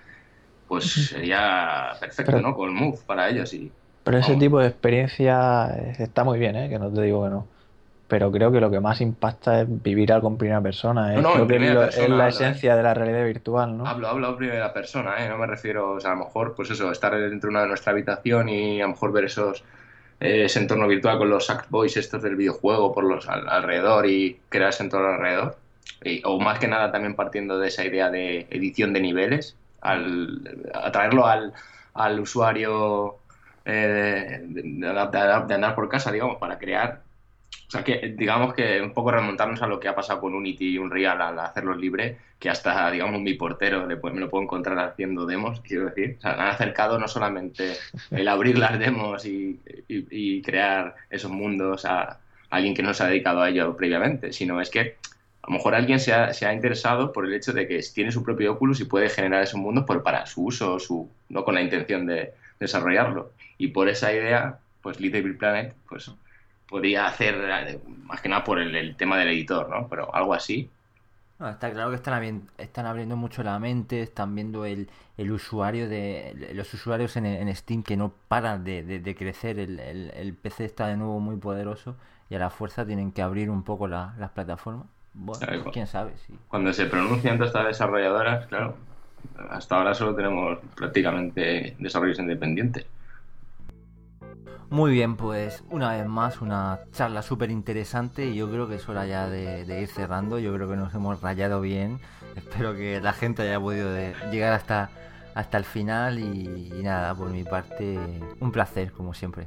pues sería perfecto, ¿no? Con Move para ellos. Y, pero ese tipo de experiencia está muy bien, ¿eh? Que no te digo que no. Pero creo que lo que más impacta es vivir algo en primera persona. ¿eh? No, es, la esencia de la realidad virtual, ¿no? Hablo, hablo en primera persona, ¿eh? No me refiero, o sea, a lo mejor, pues eso, estar dentro de una de nuestra habitación y a lo mejor ver esos ese entorno virtual con los Boys estos del videojuego por los alrededor y crear ese entorno alrededor. o más que nada también partiendo de esa idea de edición de niveles, al atraerlo al, al usuario eh, de, andar por casa, digamos, para crear. O sea, que digamos que un poco remontarnos a lo que ha pasado con Unity y Unreal al hacerlos libre, que hasta, digamos, mi portero me lo puedo encontrar haciendo demos, quiero decir. Han acercado no solamente el abrir las demos y, y crear esos mundos a alguien que no se ha dedicado a ello previamente, sino es que a lo mejor alguien se ha, se ha, interesado por el hecho de que tiene su propio Oculus y puede generar esos mundos por, para su uso, su, no con la intención de desarrollarlo. Y por esa idea, pues Little Planet pues, podría hacer, más que nada por el, tema del editor, ¿no? Pero algo así. está claro que están, están abriendo mucho la mente, están viendo el, el usuario de los usuarios en, Steam que no paran de, crecer, el, el, PC está de nuevo muy poderoso y a la fuerza tienen que abrir un poco las plataformas. Bueno, quién sabe. Sí. Cuando se pronuncian todas estas desarrolladoras, claro, hasta ahora solo tenemos prácticamente desarrollos independientes. Muy bien, pues una vez más una charla súper interesante y yo creo que es hora ya de, ir cerrando. Yo creo que nos hemos rayado bien. Espero que la gente haya podido llegar hasta, hasta el final y, nada, por mi parte, un placer como siempre.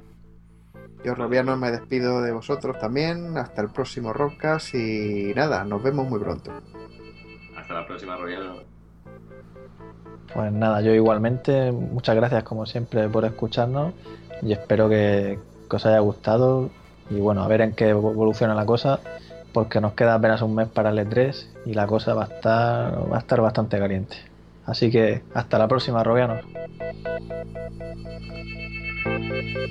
Yo, Robiano, me despido de vosotros también. Hasta el próximo Rockcast y nada, nos vemos muy pronto. Hasta la próxima, Robiano. Pues nada, yo igualmente, muchas gracias como siempre por escucharnos y espero que, os haya gustado y bueno, a ver en qué evoluciona la cosa porque nos queda apenas un mes para el E3 y la cosa va a estar, va a estar bastante caliente. Así que hasta la próxima, Robianos.